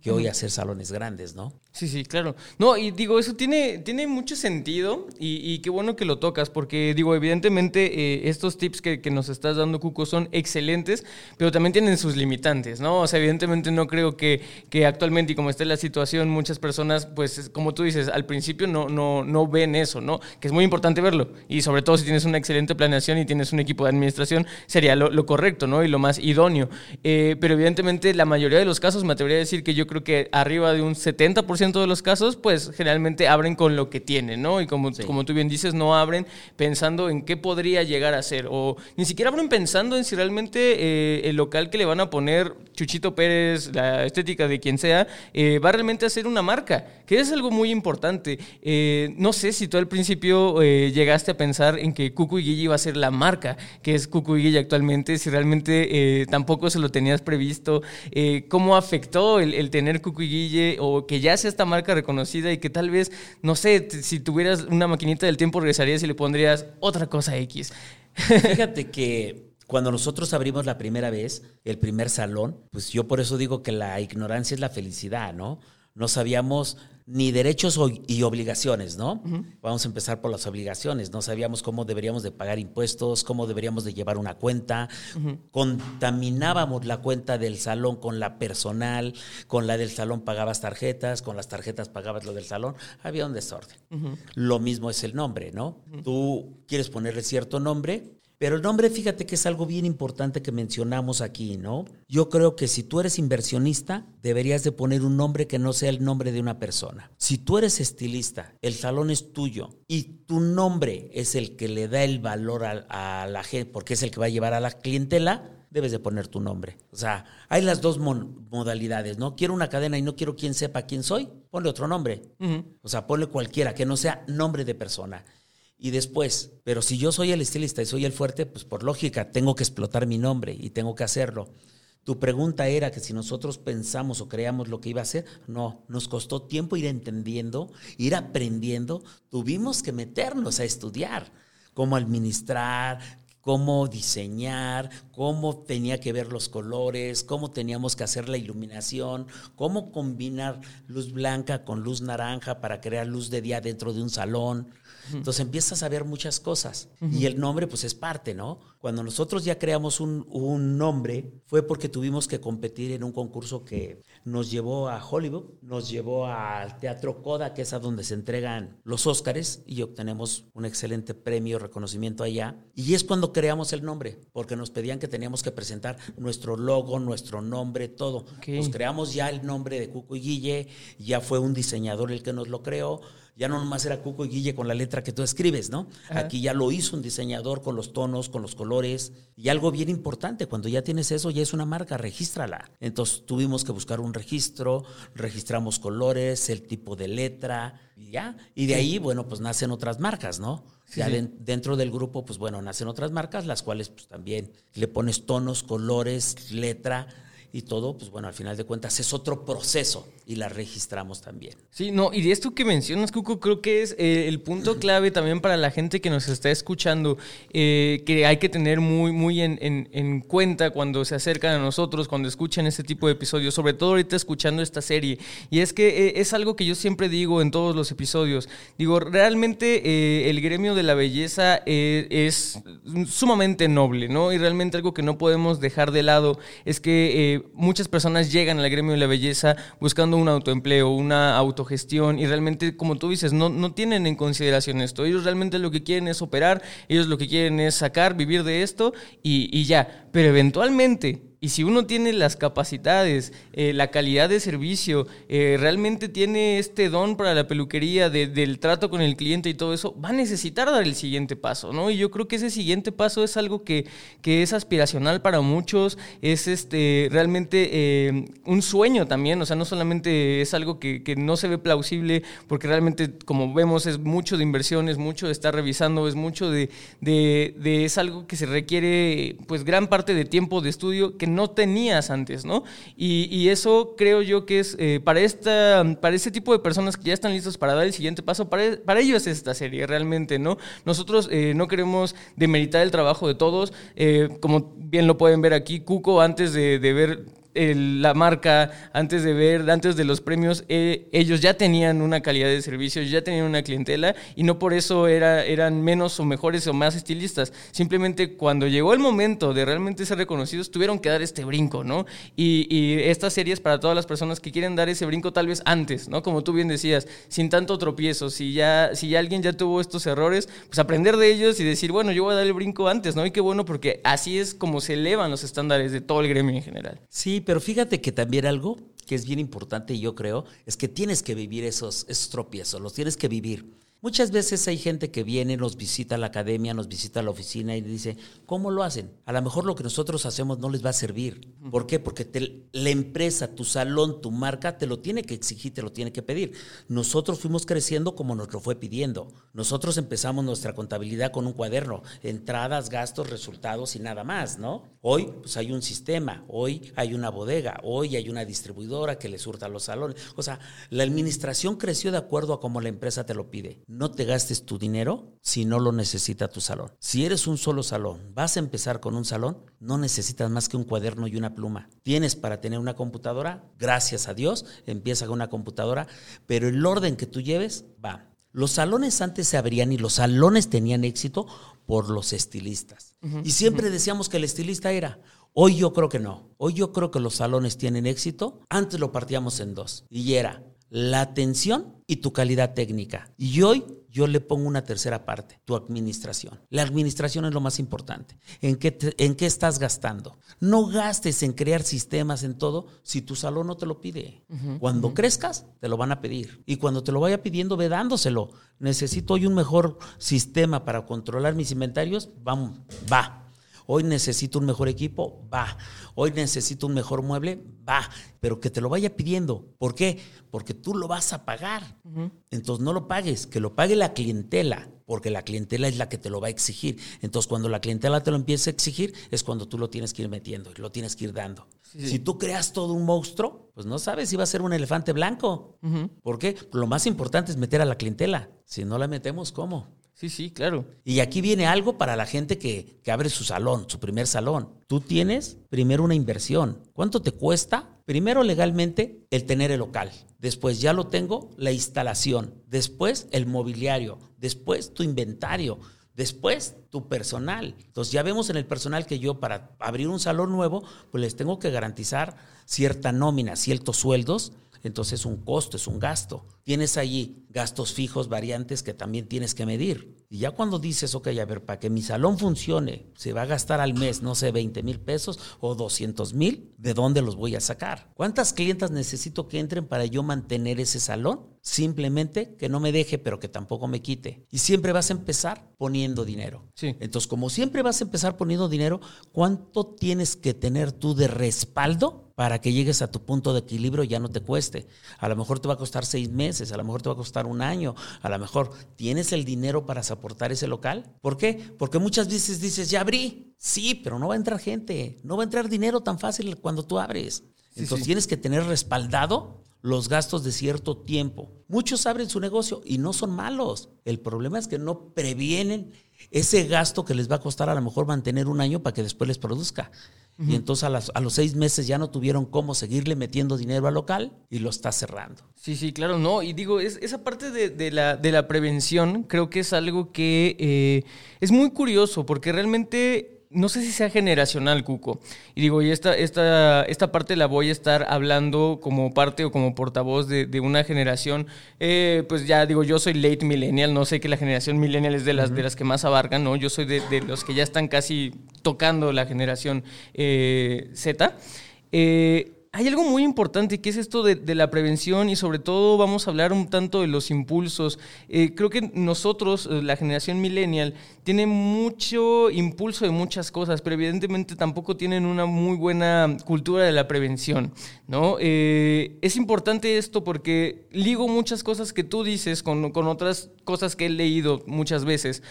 que hoy hacer salones grandes, ¿no? Sí, sí, claro. No, y digo, eso tiene, tiene mucho sentido y, qué bueno que lo tocas, porque digo, evidentemente eh, estos tips que, que, nos estás dando, Cuco, son excelentes, pero también tienen sus limitantes, ¿no? O sea, evidentemente no creo que, que actualmente y como está la situación, muchas personas, pues, como tú dices, al principio no, no, no ven eso, ¿no? Que es muy importante verlo. Y sobre todo si tienes una excelente planeación y tienes un equipo de administración, sería lo, correcto, ¿no? Y lo más idóneo. Eh, pero evidentemente la mayoría de los casos, me atrevería a decir, que yo creo que arriba de un 70% de los casos, pues generalmente abren con lo que tienen, ¿no? Y como, como tú bien dices, no abren pensando en qué podría llegar a ser, o ni siquiera abren pensando en si realmente eh, el local que le van a poner Chuchito Pérez, la estética de quien sea, eh, va realmente a ser una marca, que es algo muy importante. Eh, no sé si tú al principio llegaste a pensar en que Cucu y Guille iba a ser la marca que es Cucu y Guille actualmente, si realmente tampoco se lo tenías previsto, cómo afectó el el, tener Cucu y Guille o que ya sea esta marca reconocida y que tal vez, no sé, si tuvieras una maquinita del tiempo regresarías y le pondrías otra cosa X. Fíjate que cuando nosotros abrimos la primera vez, el primer salón, pues yo por eso digo que la ignorancia es la felicidad, ¿no? No sabíamos ni derechos y obligaciones, ¿no? Vamos a empezar por las obligaciones. No sabíamos cómo deberíamos de pagar impuestos, cómo deberíamos de llevar una cuenta. Contaminábamos la cuenta del salón con la personal, con la del salón pagabas tarjetas, con las tarjetas pagabas lo del salón. Había un desorden. Lo mismo es el nombre, ¿no? Tú quieres ponerle cierto nombre, pero el nombre, fíjate que es algo bien importante que mencionamos aquí, ¿no? Yo creo que si tú eres inversionista, deberías de poner un nombre que no sea el nombre de una persona. Si tú eres estilista, el salón es tuyo y tu nombre es el que le da el valor a, la gente, porque es el que va a llevar a la clientela, debes de poner tu nombre. O sea, hay las dos modalidades, ¿no? Quiero una cadena y no quiero quien sepa quién soy, ponle otro nombre. O sea, ponle cualquiera, que no sea nombre de persona y después. Pero si yo soy el estilista y soy el fuerte, pues por lógica tengo que explotar mi nombre y tengo que hacerlo. Tu pregunta era que si nosotros pensamos o creamos lo que iba a hacer, no, nos costó tiempo ir entendiendo, ir aprendiendo, tuvimos que meternos a estudiar cómo administrar, cómo diseñar, cómo tenía que ver los colores, cómo teníamos que hacer la iluminación, cómo combinar luz blanca con luz naranja para crear luz de día dentro de un salón. Entonces empiezas a ver muchas cosas y el nombre pues es parte, ¿no? Cuando nosotros ya creamos un, un, nombre fue porque tuvimos que competir en un concurso que nos llevó a Hollywood, nos llevó al Teatro Coda, que es a donde se entregan los Óscares y obtenemos un excelente premio, reconocimiento allá. Y es cuando creamos el nombre, porque nos pedían que teníamos que presentar nuestro logo, nuestro nombre, todo. Nos creamos ya el nombre de Cuco y Guille, ya fue un diseñador el que nos lo creó ya no nomás era Cuco y Guille con la letra que tú escribes, ¿no? Aquí ya lo hizo un diseñador con los tonos, con los colores. Y algo bien importante, cuando ya tienes eso, ya es una marca, regístrala. Entonces tuvimos que buscar un registro, registramos colores, el tipo de letra, y ya. Y de ahí, bueno, pues nacen otras marcas, ¿no? ya dentro del grupo, pues bueno, nacen otras marcas, las cuales pues también le pones tonos, colores, letra y todo, pues bueno, al final de cuentas es otro proceso y la registramos también. Sí, no, y de esto que mencionas, Cuco, creo que es eh, el punto *clears throat* clave también para la gente que nos está escuchando, eh, que hay que tener muy, muy en, en, cuenta cuando se acercan a nosotros, cuando escuchan este tipo de episodios, sobre todo ahorita escuchando esta serie. Y es que eh, es algo que yo siempre digo en todos los episodios. Digo, realmente el gremio de la belleza es sumamente noble, ¿no? Y realmente algo que no podemos dejar de lado es que muchas personas llegan al gremio de la belleza buscando un autoempleo, una autogestión y realmente, como tú dices, no, no tienen en consideración esto. Ellos realmente lo que quieren es operar, ellos lo que quieren es sacar, vivir de esto y, y ya. Pero eventualmente y si uno tiene las capacidades, eh, la calidad de servicio, eh, realmente tiene este don para la peluquería del trato con el cliente y todo eso, va a necesitar dar el siguiente paso, ¿no? Y yo creo que ese siguiente paso es algo que, que es aspiracional para muchos, es este realmente eh, un sueño también, o sea, no solamente es algo que, que, no se ve plausible, porque realmente, como vemos, es mucho de inversión, es mucho de estar revisando, es mucho de, de, de es algo que se requiere, pues, gran parte de tiempo de estudio no tenías antes, ¿no? Y, eso creo yo que es eh, para, esta, para este tipo de personas que ya están listos para dar el siguiente paso, para, para ellos es esta serie realmente, ¿no? Nosotros eh, no queremos demeritar el trabajo de todos, eh, como bien lo pueden ver aquí, Cuco antes de, de ver la marca, antes de ver, antes de los premios, eh, ellos ya tenían una calidad de servicio, ya tenían una clientela y no por eso era, eran menos o mejores o más estilistas. Simplemente cuando llegó el momento de realmente ser reconocidos, tuvieron que dar este brinco, ¿no? Y, y esta serie es para todas las personas que quieren dar ese brinco tal vez antes, ¿no? Como tú bien decías, sin tanto tropiezo. Si ya, si ya alguien ya tuvo estos errores, pues aprender de ellos y decir, bueno, yo voy a dar el brinco antes, ¿no? Y qué bueno porque así es como se elevan los estándares de todo el gremio en general. Sí, pero fíjate que también algo que es bien importante, yo creo, es que tienes que vivir esos, esos tropiezos, los tienes que vivir. Muchas veces hay gente que viene, nos visita a la academia, nos visita a la oficina y dice, ¿cómo lo hacen? A lo mejor lo que nosotros hacemos no les va a servir. ¿Por qué? Porque la empresa, tu salón, tu marca, te lo tiene que exigir, te lo tiene que pedir. Nosotros fuimos creciendo como nos lo fue pidiendo. Nosotros empezamos nuestra contabilidad con un cuaderno, entradas, gastos, resultados y nada más, ¿no? Hoy pues hay un sistema, hoy hay una bodega, hoy hay una distribuidora que le surta los salones. O sea, la administración creció de acuerdo a cómo la empresa te lo pide no te gastes tu dinero si no lo necesita tu salón. Si eres un solo salón, vas a empezar con un salón, no necesitas más que un cuaderno y una pluma. Tienes para tener una computadora, gracias a Dios, empieza con una computadora, pero el orden que tú lleves va. Los salones antes se abrían y los salones tenían éxito por los estilistas. y siempre decíamos que el estilista era. Hoy yo creo que no. Hoy yo creo que los salones tienen éxito. Antes lo partíamos en dos. Y era la atención y tu calidad técnica. Y hoy yo le pongo una tercera parte, tu administración. La administración es lo más importante. ¿En qué, ¿En qué estás gastando? No gastes en crear sistemas en todo si tu salón no te lo pide. cuando crezcas, te lo van a pedir. Y cuando te lo vaya pidiendo, ve dándoselo. Necesito hoy un mejor sistema para controlar mis inventarios. Vamos, va. Hoy necesito un mejor equipo, va. Hoy necesito un mejor mueble, va. Pero que te lo vaya pidiendo. ¿Por qué? Porque tú lo vas a pagar. Entonces no lo pagues, que lo pague la clientela, porque la clientela es la que te lo va a exigir. Entonces cuando la clientela te lo empieza a exigir, es cuando tú lo tienes que ir metiendo y lo tienes que ir dando. Si tú creas todo un monstruo, pues no sabes si va a ser un elefante blanco. ¿Por qué? Lo más importante es meter a la clientela. Si no la metemos, ¿cómo? Sí, sí, claro. Y aquí viene algo para la gente que, que, abre su salón, su primer salón. Tú tienes primero una inversión. ¿Cuánto te cuesta? Primero legalmente el tener el local. Después ya lo tengo, la instalación. Después el mobiliario. Después tu inventario. Después, tu personal. Entonces, ya vemos en el personal que yo para abrir un salón nuevo, pues les tengo que garantizar cierta nómina, ciertos sueldos entonces es un costo, es un gasto. Tienes allí gastos fijos, variantes que también tienes que medir. Y ya cuando dices, ok, a ver, para que mi salón funcione, se va a gastar al mes, no sé, 20 mil pesos o 200 mil, ¿de dónde los voy a sacar? ¿Cuántas clientas necesito que entren para yo mantener ese salón? Simplemente que no me deje, pero que tampoco me quite. Y siempre vas a empezar poniendo dinero. Sí. Entonces, como siempre vas a empezar poniendo dinero, ¿cuánto tienes que tener tú de respaldo para que llegues a tu punto de equilibrio y ya no te cueste. A lo mejor te va a costar seis meses, a lo mejor te va a costar un año, a lo mejor tienes el dinero para soportar ese local. ¿Por qué? Porque muchas veces dices, ya abrí. Sí, pero no va a entrar gente, no va a entrar dinero tan fácil cuando tú abres. Entonces tienes que tener respaldado los gastos de cierto tiempo. Muchos abren su negocio y no son malos. El problema es que no previenen ese gasto que les va a costar a lo mejor mantener un año para que después les produzca. Y entonces a, los seis meses ya no tuvieron cómo seguirle metiendo dinero al local y lo está cerrando. Sí, sí, claro, no. Y digo, es, esa parte de, la, de la prevención creo que es algo que eh, es muy curioso porque realmente no sé si sea generacional, Cuco. Y digo, y esta, esta, esta parte la voy a estar hablando como parte o como portavoz de, una generación. Eh, pues ya digo, yo soy late millennial, no sé que la generación millennial es de las, de las que más abarcan, ¿no? Yo soy de, los que ya están casi tocando la generación eh, Z. Eh, hay algo muy importante que es esto de, la prevención y sobre todo vamos a hablar un tanto de los impulsos. Eh, creo que nosotros, la generación millennial, tiene mucho impulso de muchas cosas, pero evidentemente tampoco tienen una muy buena cultura de la prevención, ¿no? Eh, es importante esto porque ligo muchas cosas que tú dices con, con otras cosas que he leído muchas veces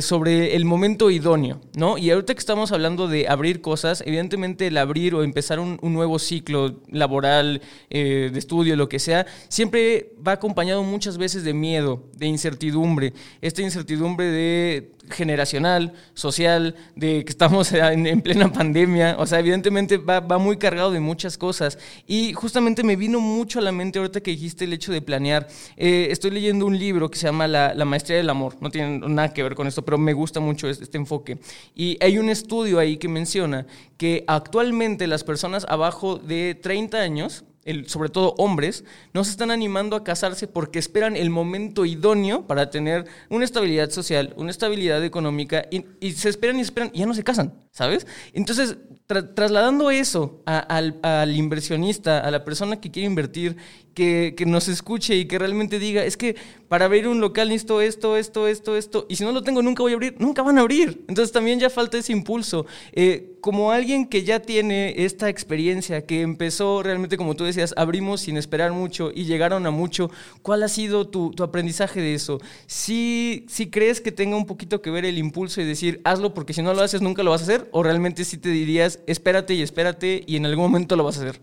sobre el momento idóneo, ¿no? Y ahorita que estamos hablando de abrir cosas, evidentemente el abrir o empezar un, un nuevo ciclo laboral, de estudio, lo que sea, siempre va acompañado muchas veces de miedo, de incertidumbre. Esta incertidumbre de generacional, social, de que estamos *laughs* en, plena pandemia. O sea, evidentemente va, muy cargado de muchas cosas. Y justamente me vino mucho a la mente ahorita que dijiste el hecho de planear. Eh, estoy leyendo un libro que se llama la, Maestría del Amor. No tiene nada que ver con esto, pero me gusta mucho este, este enfoque. Y hay un estudio ahí que menciona que actualmente las personas abajo de 30 años sobre todo hombres, no se están animando a casarse porque esperan el momento idóneo para tener una estabilidad social, una estabilidad económica, y, se esperan y esperan y ya no se casan, ¿sabes? Entonces, trasladando eso al, al, inversionista, a la persona que quiere invertir que, nos escuche y que realmente diga, es que para abrir un local necesito esto, esto, esto, esto, y si no lo tengo nunca voy a abrir, nunca van a abrir. Entonces también ya falta ese impulso. Eh, como alguien que ya tiene esta experiencia, que empezó realmente, como tú decías, abrimos sin esperar mucho y llegaron a mucho, ¿cuál ha sido tu, aprendizaje de eso? Si, si crees que tenga un poquito que ver el impulso y decir, hazlo porque si no lo haces nunca lo vas a hacer, o realmente sí te dirías, espérate y espérate y en algún momento lo vas a hacer.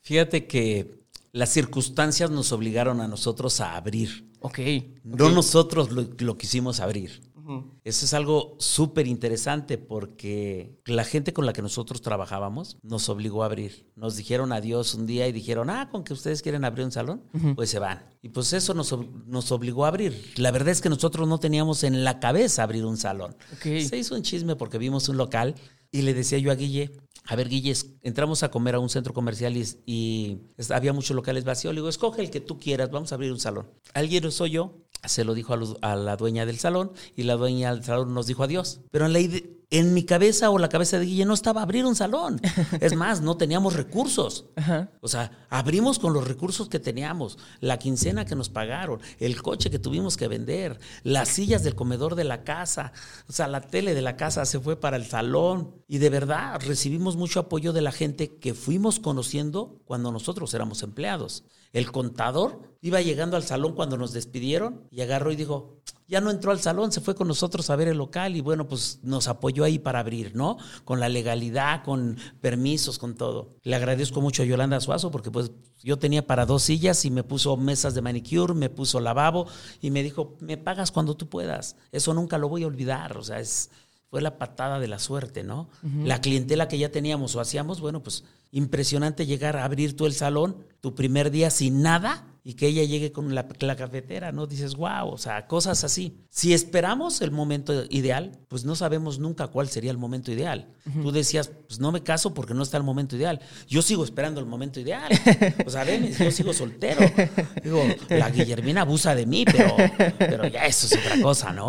Fíjate que las circunstancias nos obligaron a nosotros a abrir. Ok. No nosotros lo, quisimos abrir. Eso es algo súper interesante porque la gente con la que nosotros trabajábamos nos obligó a abrir. Nos dijeron adiós un día y dijeron, ah, con que ustedes quieren abrir un salón, pues se van. Y pues eso nos, nos, obligó a abrir. La verdad es que nosotros no teníamos en la cabeza abrir un salón. Se hizo un chisme porque vimos un local y le decía yo a Guille, a ver, Guille, entramos a comer a un centro comercial y, había muchos locales vacíos. Le digo, escoge el que tú quieras, vamos a abrir un salón. Alguien soy yo, se lo dijo a, la dueña del salón y la dueña del salón nos dijo adiós. Pero en la, en mi cabeza o la cabeza de Guille no estaba abrir un salón. *laughs* Es más, no teníamos recursos. O sea, abrimos con los recursos que teníamos, la quincena que nos pagaron, el coche que tuvimos que vender, las sillas del comedor de la casa, o sea, la tele de la casa se fue para el salón. Y de verdad recibimos mucho apoyo de la gente que fuimos conociendo cuando nosotros éramos empleados. El contador iba llegando al salón cuando nos despidieron y agarró y dijo, ya no entró al salón, se fue con nosotros a ver el local y bueno, pues nos apoyó ahí para abrir, ¿no? Con la legalidad, con permisos, con todo. Le agradezco mucho a Yolanda Suazo porque pues yo tenía para dos sillas y me puso mesas de manicure, me puso lavabo y me dijo, me pagas cuando tú puedas. Eso nunca lo voy a olvidar, o sea, es, fue la patada de la suerte, ¿no? La clientela que ya teníamos o hacíamos, bueno, pues impresionante llegar a abrir tú el salón tu primer día sin nada y que ella llegue con la, cafetera, ¿no? Dices, wow, o sea, cosas así. Si esperamos el momento ideal, pues no sabemos nunca cuál sería el momento ideal. Tú decías, pues no me caso porque no está el momento ideal. Yo sigo esperando el momento ideal. *laughs* O sea, ven, yo sigo soltero. Digo, la Guillermina abusa de mí, pero, pero ya eso es otra cosa, ¿no?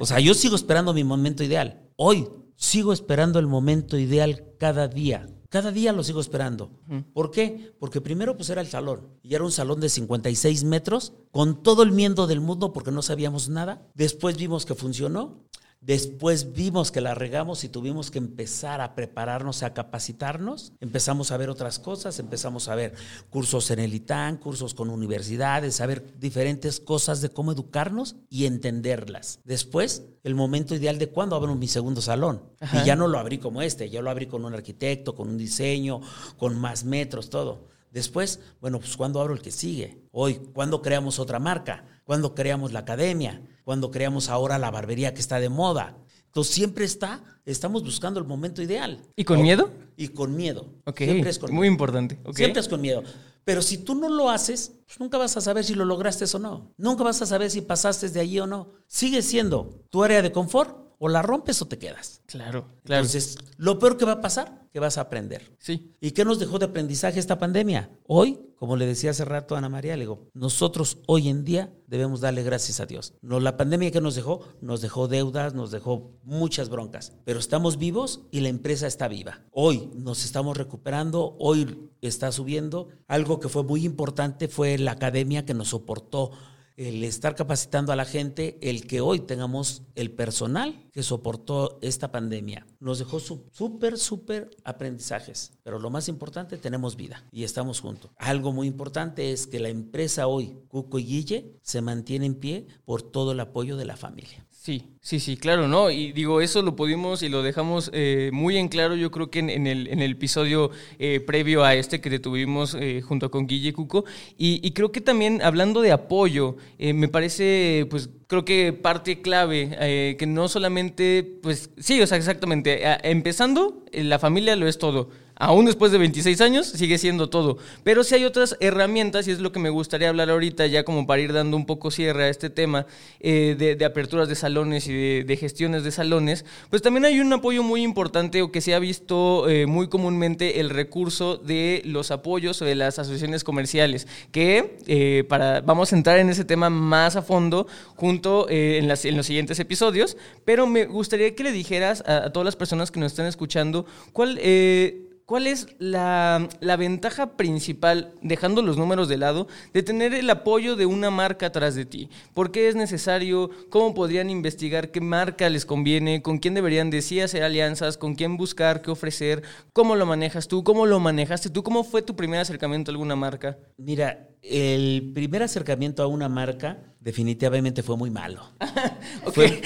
O sea, yo sigo esperando mi momento ideal. Hoy sigo esperando el momento ideal cada día. Cada día lo sigo esperando. ¿Por qué? Porque primero pues era el salón. Y era un salón de 56 metros, con todo el miedo del mundo porque no sabíamos nada. Después vimos que funcionó. Después vimos que la regamos y tuvimos que empezar a prepararnos, a capacitarnos. Empezamos a ver otras cosas, empezamos a ver cursos en el ITAN, cursos con universidades, a ver diferentes cosas de cómo educarnos y entenderlas. Después, el momento ideal de cuándo abro mi segundo salón. Y ya no lo abrí como este, ya lo abrí con un arquitecto, con un diseño, con más metros, todo. Después, bueno, pues cuándo abro el que sigue. Hoy, ¿cuándo creamos otra marca? ¿Cuándo creamos la academia? Cuando creamos ahora la barbería que está de moda. Entonces siempre está, estamos buscando el momento ideal. ¿Y con miedo? Y con miedo. Ok, siempre es con muy importante. Siempre es con miedo. Pero si tú no lo haces, pues nunca vas a saber si lo lograste o no. Nunca vas a saber si pasaste de allí o no. Sigue siendo tu área de confort o la rompes o te quedas. Claro, claro. Entonces, lo peor que va a pasar, que vas a aprender. sí. ¿Y qué nos dejó de aprendizaje esta pandemia? Hoy, como le decía hace rato a Ana María, le digo, nosotros hoy en día debemos darle gracias a Dios. No, la pandemia que nos dejó, nos dejó deudas, nos dejó muchas broncas, pero estamos vivos y la empresa está viva. Hoy nos estamos recuperando, hoy está subiendo. Algo que fue muy importante fue la academia que nos soportó el estar capacitando a la gente, el que hoy tengamos el personal que soportó esta pandemia. Nos dejó súper, súper aprendizajes, pero lo más importante, tenemos vida y estamos juntos. Algo muy importante es que la empresa hoy, Cuco y Guille, se mantiene en pie por todo el apoyo de la familia. Sí, sí, sí, claro, ¿no? Y digo, eso lo pudimos y lo dejamos eh, muy en claro, yo creo que en, el, en el episodio eh, previo a este que tuvimos eh, junto con Guille Cuco. Y, y creo que también, hablando de apoyo, eh, me parece, pues, creo que parte clave, eh, que no solamente, pues, sí, o sea, exactamente, empezando, eh, la familia lo es todo. Aún después de 26 años sigue siendo todo. Pero sí hay otras herramientas y es lo que me gustaría hablar ahorita ya como para ir dando un poco cierre a este tema eh, de, aperturas de salones y de, gestiones de salones. Pues también hay un apoyo muy importante o que se ha visto eh, muy comúnmente el recurso de los apoyos o de las asociaciones comerciales. Que eh, para, vamos a entrar en ese tema más a fondo junto en los siguientes episodios. Pero me gustaría que le dijeras a, a todas las personas que nos están escuchando cuál... eh, ¿Cuál es la, la ventaja principal, dejando los números de lado, de tener el apoyo de una marca atrás de ti? ¿Por qué es necesario? ¿Cómo podrían investigar qué marca les conviene? ¿Con quién deberían decir hacer alianzas? ¿Con quién buscar? ¿Qué ofrecer? ¿Cómo lo manejas tú? ¿Cómo lo manejaste tú? ¿Cómo fue tu primer acercamiento a alguna marca? Mira, el primer acercamiento a una marca definitivamente fue muy malo. *laughs* fue,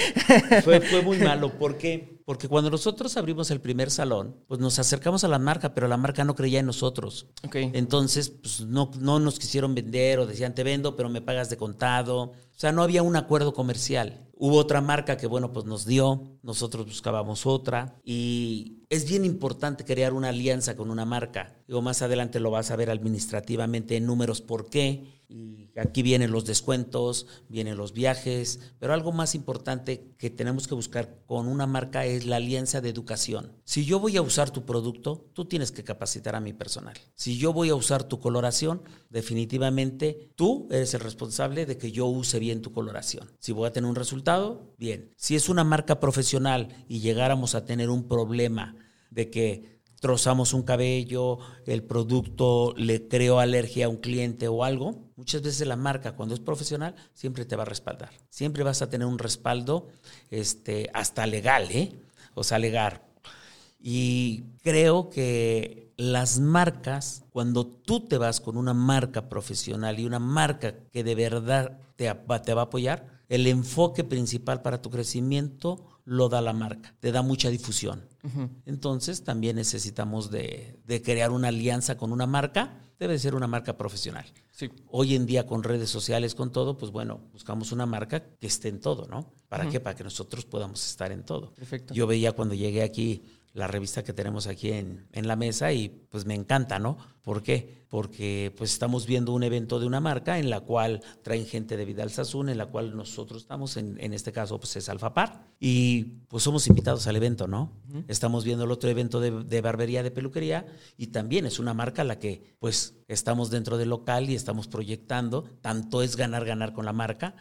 fue, fue muy malo. ¿Por qué? Porque cuando nosotros abrimos el primer salón, pues nos acercamos a la marca, pero la marca no creía en nosotros. Entonces, pues no, no nos quisieron vender o decían, te vendo, pero me pagas de contado. O sea, no había un acuerdo comercial. Hubo otra marca que, bueno, pues nos dio, nosotros buscábamos otra y es bien importante crear una alianza con una marca. Digo, más adelante lo vas a ver administrativamente en números por qué. Y aquí vienen los descuentos, vienen los viajes, pero algo más importante que tenemos que buscar con una marca es la alianza de educación. Si yo voy a usar tu producto, tú tienes que capacitar a mi personal. Si yo voy a usar tu coloración, definitivamente tú eres el responsable de que yo use bien tu coloración. Si voy a tener un resultado, bien. Si es una marca profesional y llegáramos a tener un problema de que trozamos un cabello, el producto le creó alergia a un cliente o algo, muchas veces la marca cuando es profesional siempre te va a respaldar. Siempre vas a tener un respaldo este, hasta legal, ¿eh? O sea, legal. Y creo que las marcas, cuando tú te vas con una marca profesional y una marca que de verdad te, te va a apoyar, el enfoque principal para tu crecimiento lo da la marca, te da mucha difusión. Entonces también necesitamos de, de crear una alianza con una marca, debe ser una marca profesional. Sí. Hoy en día con redes sociales, con todo, pues bueno, buscamos una marca que esté en todo, ¿no? ¿Para qué? Para que nosotros podamos estar en todo. Perfecto. Yo veía cuando llegué aquí la revista que tenemos aquí en, en la mesa y pues me encanta, ¿no? ¿Por qué? Porque pues estamos viendo un evento de una marca en la cual traen gente de Vidal Sassoon, en la cual nosotros estamos, en, en este caso pues es Alfapar, y pues somos invitados al evento, ¿no? Estamos viendo el otro evento de, de barbería, de peluquería, y también es una marca a la que pues estamos dentro del local y estamos proyectando, tanto es ganar, ganar con la marca,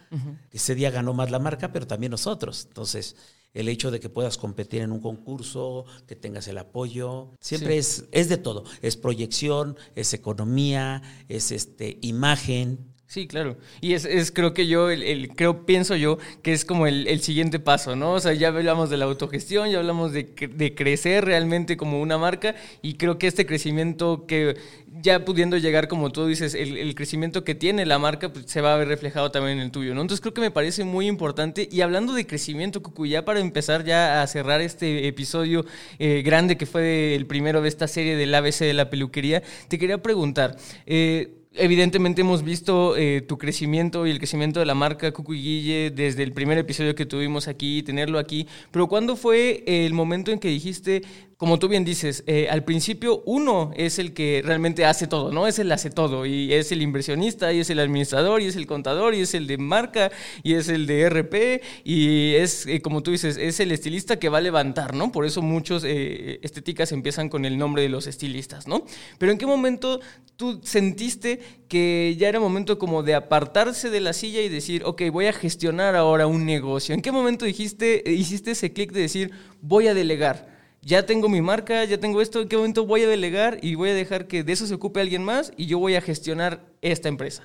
ese día ganó más la marca, pero también nosotros, entonces el hecho de que puedas competir en un concurso, que tengas el apoyo, siempre es, es de todo. Es proyección, es economía, es este imagen. Sí, claro. Y es, es creo que yo, el, el- creo, pienso yo, que es como el, el siguiente paso, ¿no? O sea, ya hablamos de la autogestión, ya hablamos de, de crecer realmente como una marca y creo que este crecimiento que ya pudiendo llegar, como tú dices, el, el crecimiento que tiene la marca pues, se va a ver reflejado también en el tuyo, ¿no? Entonces creo que me parece muy importante. Y hablando de crecimiento, Cucu, ya para empezar ya a cerrar este episodio eh, grande que fue el primero de esta serie del ABC de la peluquería, te quería preguntar, eh, evidentemente hemos visto eh, tu crecimiento y el crecimiento de la marca Cucu y Guille desde el primer episodio que tuvimos aquí, tenerlo aquí, pero ¿cuándo fue el momento en que dijiste, como tú bien dices, eh, al principio uno es el que realmente hace todo, ¿no? Es el hace todo y es el inversionista y es el administrador y es el contador y es el de marca y es el de RP y es, eh, como tú dices, es el estilista que va a levantar, ¿no? Por eso muchos eh, estéticas empiezan con el nombre de los estilistas, ¿no? Pero ¿en qué momento tú sentiste que ya era momento como de apartarse de la silla y decir, ok, voy a gestionar ahora un negocio? ¿En qué momento dijiste, hiciste ese clic de decir, voy a delegar? ya tengo mi marca, ya tengo esto, ¿en qué momento voy a delegar y voy a dejar que de eso se ocupe alguien más y yo voy a gestionar esta empresa?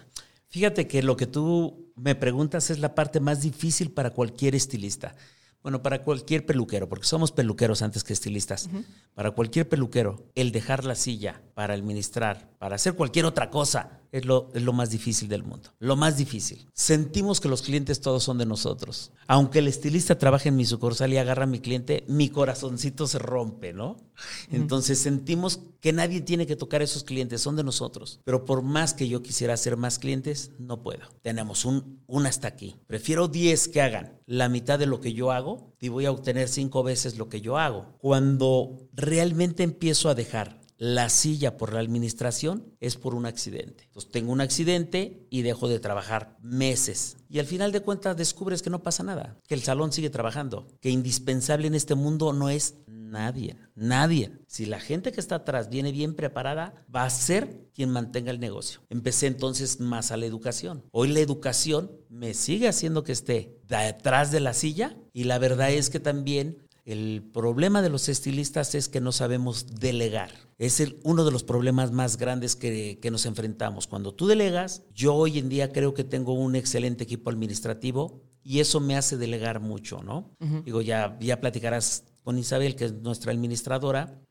Fíjate que lo que tú me preguntas es la parte más difícil para cualquier estilista. Bueno, para cualquier peluquero, porque somos peluqueros antes que estilistas. Para cualquier peluquero, el dejar la silla para administrar, para hacer cualquier otra cosa, es lo, es lo más difícil del mundo. Lo más difícil. Sentimos que los clientes todos son de nosotros. Aunque el estilista trabaje en mi sucursal y agarra a mi cliente, mi corazoncito se rompe, ¿no? Entonces sentimos que nadie tiene que tocar a esos clientes, son de nosotros. Pero por más que yo quisiera hacer más clientes, no puedo. Tenemos un, un hasta aquí. Prefiero 10 que hagan la mitad de lo que yo hago y voy a obtener cinco veces lo que yo hago. Cuando realmente empiezo a dejar la silla por la administración es por un accidente. Entonces tengo un accidente y dejo de trabajar meses. Y al final de cuentas descubres que no pasa nada, que el salón sigue trabajando, que indispensable en este mundo no es nadie, nadie. Si la gente que está atrás viene bien preparada, va a ser quien mantenga el negocio. Empecé entonces más a la educación. Hoy la educación me sigue haciendo que esté detrás de la silla y la verdad es que también el problema de los estilistas es que no sabemos delegar. Es el, uno de los problemas más grandes que, nos enfrentamos. Cuando tú delegas, yo hoy en día creo que tengo un excelente equipo administrativo y eso me hace delegar mucho, ¿no? Digo, ya, ya platicarás con Isabel, que es nuestra administradora,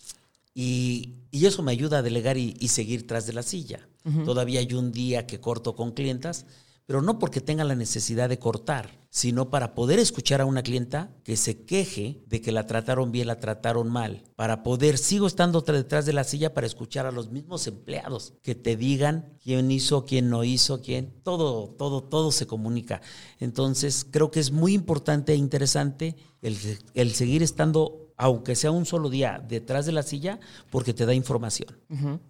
y, eso me ayuda a delegar y, seguir tras de la silla. Todavía hay un día que corto con clientas pero no porque tenga la necesidad de cortar, sino para poder escuchar a una clienta que se queje de que la trataron bien, la trataron mal, para poder, sigo estando detrás de la silla para escuchar a los mismos empleados que te digan quién hizo, quién no hizo, quién, todo, todo, todo se comunica. Entonces, creo que es muy importante e interesante el, el seguir estando aunque sea un solo día detrás de la silla, porque te da información.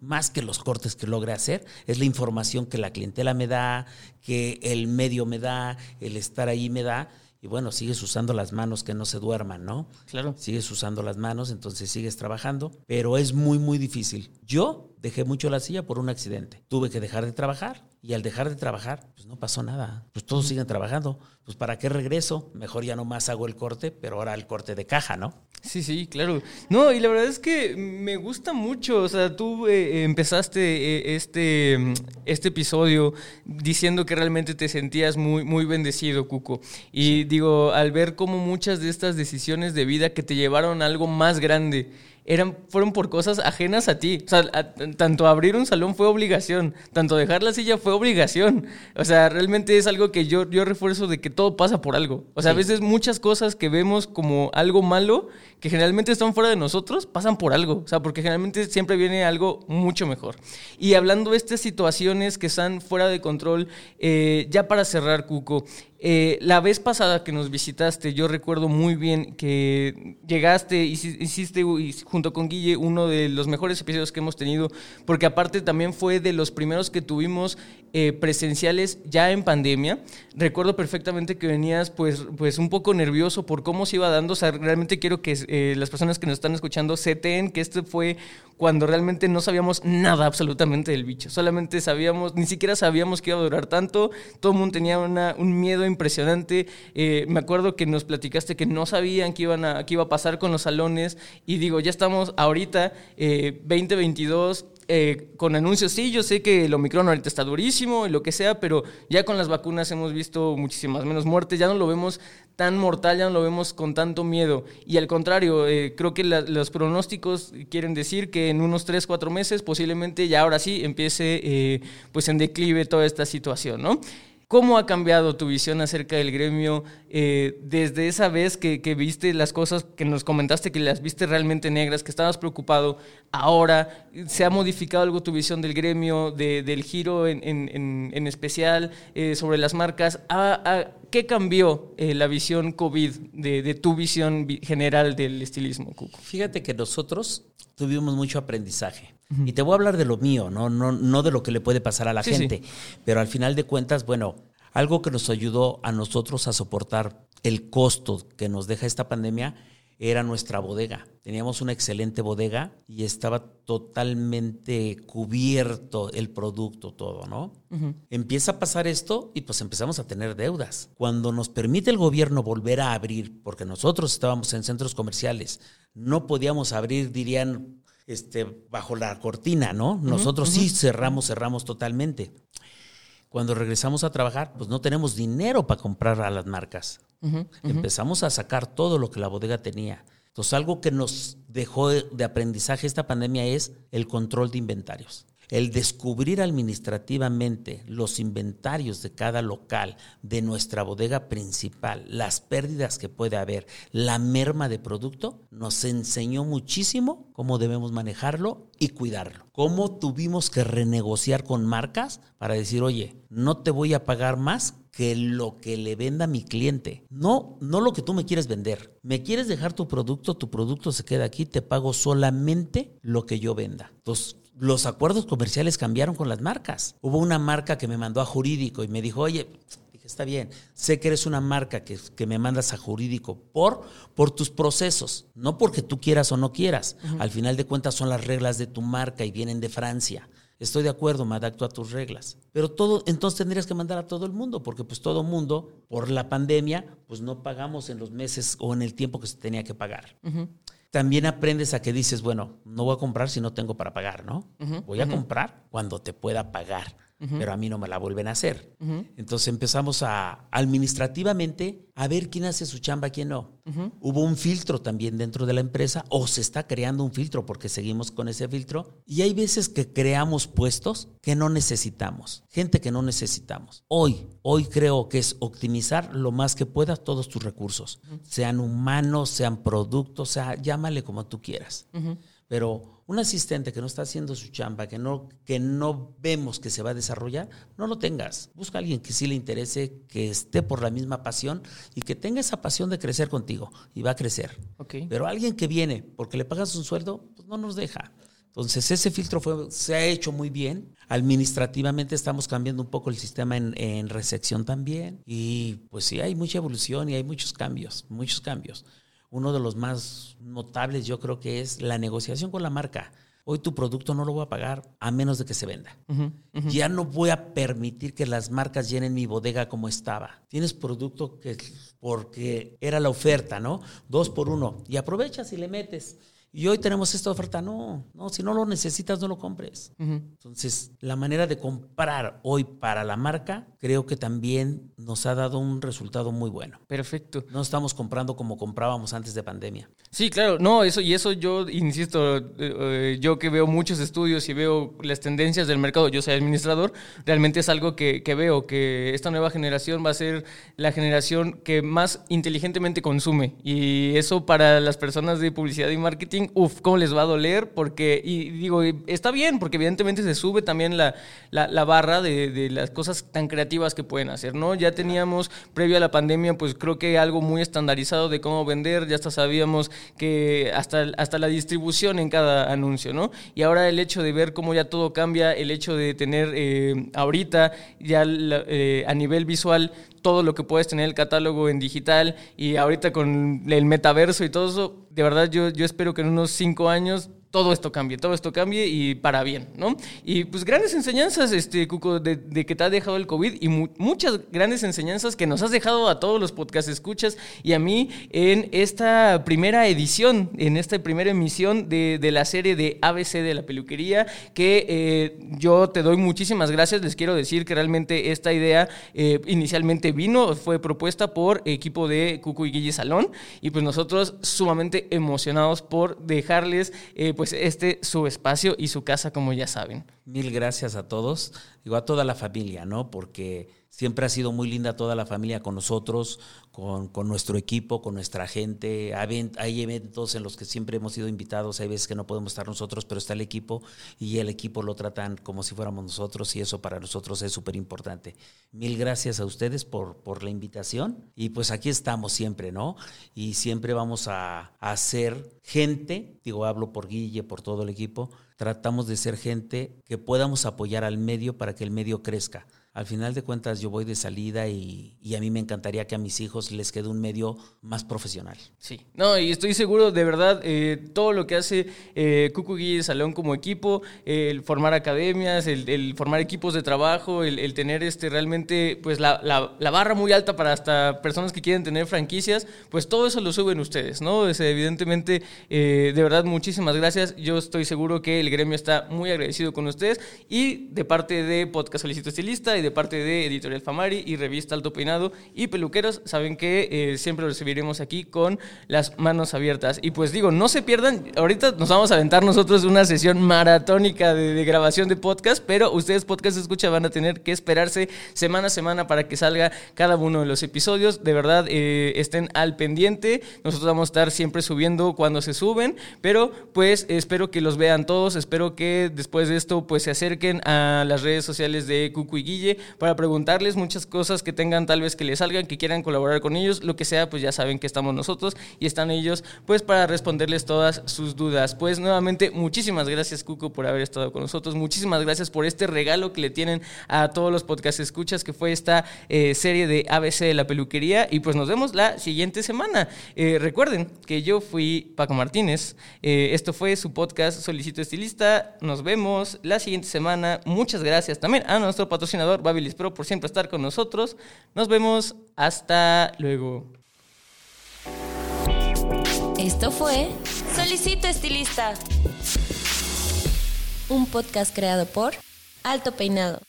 Más que los cortes que logre hacer, es la información que la clientela me da, que el medio me da, el estar ahí me da. Y bueno, sigues usando las manos que no se duerman, ¿no? Claro. Sigues usando las manos, entonces sigues trabajando, pero es muy, muy difícil. Yo dejé mucho la silla por un accidente. Tuve que dejar de trabajar y al dejar de trabajar, pues no pasó nada. Pues todos siguen trabajando. Pues ¿para qué regreso? Mejor ya nomás hago el corte, pero ahora el corte de caja, ¿no? Sí, sí, claro. No, y la verdad es que me gusta mucho. O sea, tú eh, empezaste eh, este, este episodio diciendo que realmente te sentías muy, muy bendecido, Cuco. Y digo, al ver cómo muchas de estas decisiones de vida que te llevaron a algo más grande eran, fueron por cosas ajenas a ti. O sea, tanto abrir un salón fue obligación, tanto dejar la silla fue obligación. O sea, realmente es algo que yo, yo refuerzo de que todo pasa por algo. O sea, a veces muchas cosas que vemos como algo malo, que generalmente están fuera de nosotros, pasan por algo. O sea, porque generalmente siempre viene algo mucho mejor. Y hablando de estas situaciones que están fuera de control, eh, ya para cerrar, Cuco, eh, la vez pasada que nos visitaste, yo recuerdo muy bien que llegaste, hiciste junto con Guille uno de los mejores episodios que hemos tenido, porque aparte también fue de los primeros que tuvimos eh, presenciales ya en pandemia. Recuerdo perfectamente que venías pues, pues un poco nervioso por cómo se iba dando. O sea, realmente quiero que eh, las personas que nos están escuchando seteen que este fue cuando realmente no sabíamos nada absolutamente del bicho. Solamente sabíamos, ni siquiera sabíamos que iba a durar tanto. Todo el mundo tenía un miedo impresionante. Eh, me acuerdo que nos platicaste que no sabían qué, iba a pasar con los salones. Y digo, ya estamos ahorita, 2022 eh, con anuncios, sí, yo sé que el Omicron ahorita está durísimo y lo que sea, pero ya con las vacunas hemos visto muchísimas menos muertes, ya no lo vemos tan mortal, ya no lo vemos con tanto miedo. Y al contrario, eh, creo que los pronósticos quieren decir que en unos 3, 4 meses posiblemente ya ahora sí empiece eh, pues en declive toda esta situación, ¿no? ¿Cómo ha cambiado tu visión acerca del gremio eh, desde esa vez que, viste las cosas que nos comentaste, que las viste realmente negras, que estabas preocupado? Ahora, ¿se ha modificado algo tu visión del gremio, del giro en, especial, eh, sobre las marcas? Qué cambió eh, la visión COVID de, tu visión general del estilismo, Cuco? Fíjate que nosotros tuvimos mucho aprendizaje. Y te voy a hablar de lo mío, no, no, no de lo que le puede pasar a la gente. Pero al final de cuentas, bueno, algo que nos ayudó a nosotros a soportar el costo que nos deja esta pandemia era nuestra bodega. Teníamos una excelente bodega y estaba totalmente cubierto el producto, todo, ¿no? Empieza a pasar esto y pues empezamos a tener deudas. Cuando nos permite el gobierno volver a abrir, porque nosotros estábamos en centros comerciales, no podíamos abrir, dirían, este, bajo la cortina, ¿no? Nosotros sí cerramos, cerramos totalmente. Cuando regresamos a trabajar, pues no tenemos dinero para comprar a las marcas. Empezamos a sacar todo lo que la bodega tenía. Entonces, algo que nos dejó de aprendizaje esta pandemia es el control de inventarios el descubrir administrativamente los inventarios de cada local, de nuestra bodega principal, las pérdidas que puede haber, la merma de producto, nos enseñó muchísimo cómo debemos manejarlo y cuidarlo. Cómo tuvimos que renegociar con marcas para decir, oye, no te voy a pagar más que lo que le venda mi cliente. No, no lo que tú me quieres vender. Me quieres dejar tu producto, tu producto se queda aquí, te pago solamente lo que yo venda. Entonces, los acuerdos comerciales cambiaron con las marcas. Hubo una marca que me mandó a jurídico y me dijo, oye, está bien, sé que eres una marca que, que, me mandas a jurídico por, por tus procesos, no porque tú quieras o no quieras. Al final de cuentas son las reglas de tu marca y vienen de Francia. Estoy de acuerdo, me adapto a tus reglas. Pero todo, entonces tendrías que mandar a todo el mundo, porque pues todo el mundo, por la pandemia, pues no pagamos en los meses o en el tiempo que se tenía que pagar también aprendes a que dices, bueno, no voy a comprar si no tengo para pagar, ¿no? voy a comprar cuando te pueda pagar pero a mí no me la vuelven a hacer. Entonces empezamos a administrativamente a ver quién hace su chamba, quién no. Hubo un filtro también dentro de la empresa o se está creando un filtro porque seguimos con ese filtro y hay veces que creamos puestos que no necesitamos, gente que no necesitamos. Hoy, hoy creo que es optimizar lo más que puedas todos tus recursos, sean humanos, sean productos, sea, llámale como tú quieras. Pero un asistente que no está haciendo su chamba, que no, que no vemos que se va a desarrollar, no lo tengas. Busca a alguien que sí le interese, que esté por la misma pasión y que tenga esa pasión de crecer contigo y va a crecer. Pero alguien que viene porque le pagas un sueldo, pues no nos deja. Entonces, ese filtro fue, se ha hecho muy bien. Administrativamente estamos cambiando un poco el sistema en, en recepción también. Y pues sí, hay mucha evolución y hay muchos cambios, muchos cambios uno de los más notables yo creo que es la negociación con la marca. Hoy tu producto no lo voy a pagar a menos de que se venda. Ya no voy a permitir que las marcas llenen mi bodega como estaba. Tienes producto que porque era la oferta, ¿no? Dos por uno. Y aprovechas y le metes y hoy tenemos esta oferta. No, no, si no lo necesitas, no lo compres. Entonces, la manera de comprar hoy para la marca, creo que también nos ha dado un resultado muy bueno. Perfecto. No estamos comprando como comprábamos antes de pandemia. Sí, claro, no, eso, y eso yo insisto, eh, eh, yo que veo muchos estudios y veo las tendencias del mercado, yo soy administrador, realmente es algo que, que veo, que esta nueva generación va a ser la generación que más inteligentemente consume. Y eso para las personas de publicidad y marketing uf, cómo les va a doler, porque, y digo, está bien, porque evidentemente se sube también la, la, barra de, de, las cosas tan creativas que pueden hacer, ¿no? Ya teníamos, previo a la pandemia, pues creo que algo muy estandarizado de cómo vender, ya hasta sabíamos que hasta, hasta la distribución en cada anuncio, ¿no? Y ahora el hecho de ver cómo ya todo cambia, el hecho de tener eh, ahorita ya eh, a nivel visual todo lo que puedes tener el catálogo en digital y ahorita con el metaverso y todo eso, de verdad yo, yo espero que en unos cinco años todo esto cambie, todo esto cambie y para bien, ¿no? Y pues grandes enseñanzas, este, Cuco, de, que te ha dejado el COVID y muchas grandes enseñanzas que nos has dejado a todos los podcast escuchas y a mí en esta primera edición, en esta primera emisión de, la serie de ABC de la peluquería, que eh, yo te doy muchísimas gracias, les quiero decir que realmente esta idea eh, inicialmente vino, fue propuesta por equipo de Cuco y Guille Salón y pues nosotros sumamente emocionados por dejarles eh, pues pues este su espacio y su casa, como ya saben. Mil gracias a todos, digo a toda la familia, ¿no? Porque Siempre ha sido muy linda toda la familia con nosotros, con, con nuestro equipo, con nuestra gente. Hay, eventos en los que siempre hemos sido invitados, hay veces que no podemos estar nosotros, pero está el equipo y el equipo lo tratan como si fuéramos nosotros y eso para nosotros es súper importante. Mil gracias a ustedes por, por la invitación y pues aquí estamos siempre, ¿no? Y siempre vamos a, a ser gente, digo, hablo por Guille, por todo el equipo, tratamos de ser gente que podamos apoyar al medio para que el medio crezca al final de cuentas yo voy de salida y, a mí me encantaría que a mis hijos les quede un medio más profesional. Sí, no, y estoy seguro, de verdad, eh, todo lo que hace eh, Cucu Guille Salón como equipo, el formar academias, el, formar equipos de trabajo, el, tener este realmente pues la, barra muy alta para hasta personas que quieren tener franquicias, pues todo eso lo suben ustedes, ¿no? Evidentemente, eh, de verdad, muchísimas gracias. Yo estoy seguro que el gremio está muy agradecido con ustedes y de parte de Podcast Solicito Estilista y de parte de Editorial Famari y Revista Alto Peinado y Peluqueros, saben que eh, siempre lo recibiremos aquí con las manos abiertas. Y pues digo, no se pierdan, ahorita nos vamos a aventar nosotros una sesión maratónica de, grabación de podcast, pero ustedes podcast escucha van a tener que esperarse semana a semana para que salga cada uno de los episodios. De verdad, eh, estén al pendiente. Nosotros vamos a estar siempre subiendo cuando se suben, pero pues espero que los vean todos, espero que después de esto pues se acerquen a las redes sociales de Cucu y Guille para preguntarles muchas cosas que tengan tal vez que les salgan, que quieran colaborar con ellos, lo que sea, pues ya saben que estamos nosotros y están ellos pues para responderles todas sus dudas. Pues nuevamente muchísimas gracias Cuco por haber estado con nosotros, muchísimas gracias por este regalo que le tienen a todos los podcast escuchas que fue esta eh, serie de ABC de la peluquería. Y pues nos vemos la siguiente semana. Eh, recuerden que yo fui Paco Martínez, eh, esto fue su podcast Solicito Estilista, nos vemos la siguiente semana, muchas gracias también a nuestro patrocinador Babilis por siempre estar con nosotros. Nos vemos. Hasta luego. Esto fue Solicito Estilista. Un podcast creado por Alto Peinado.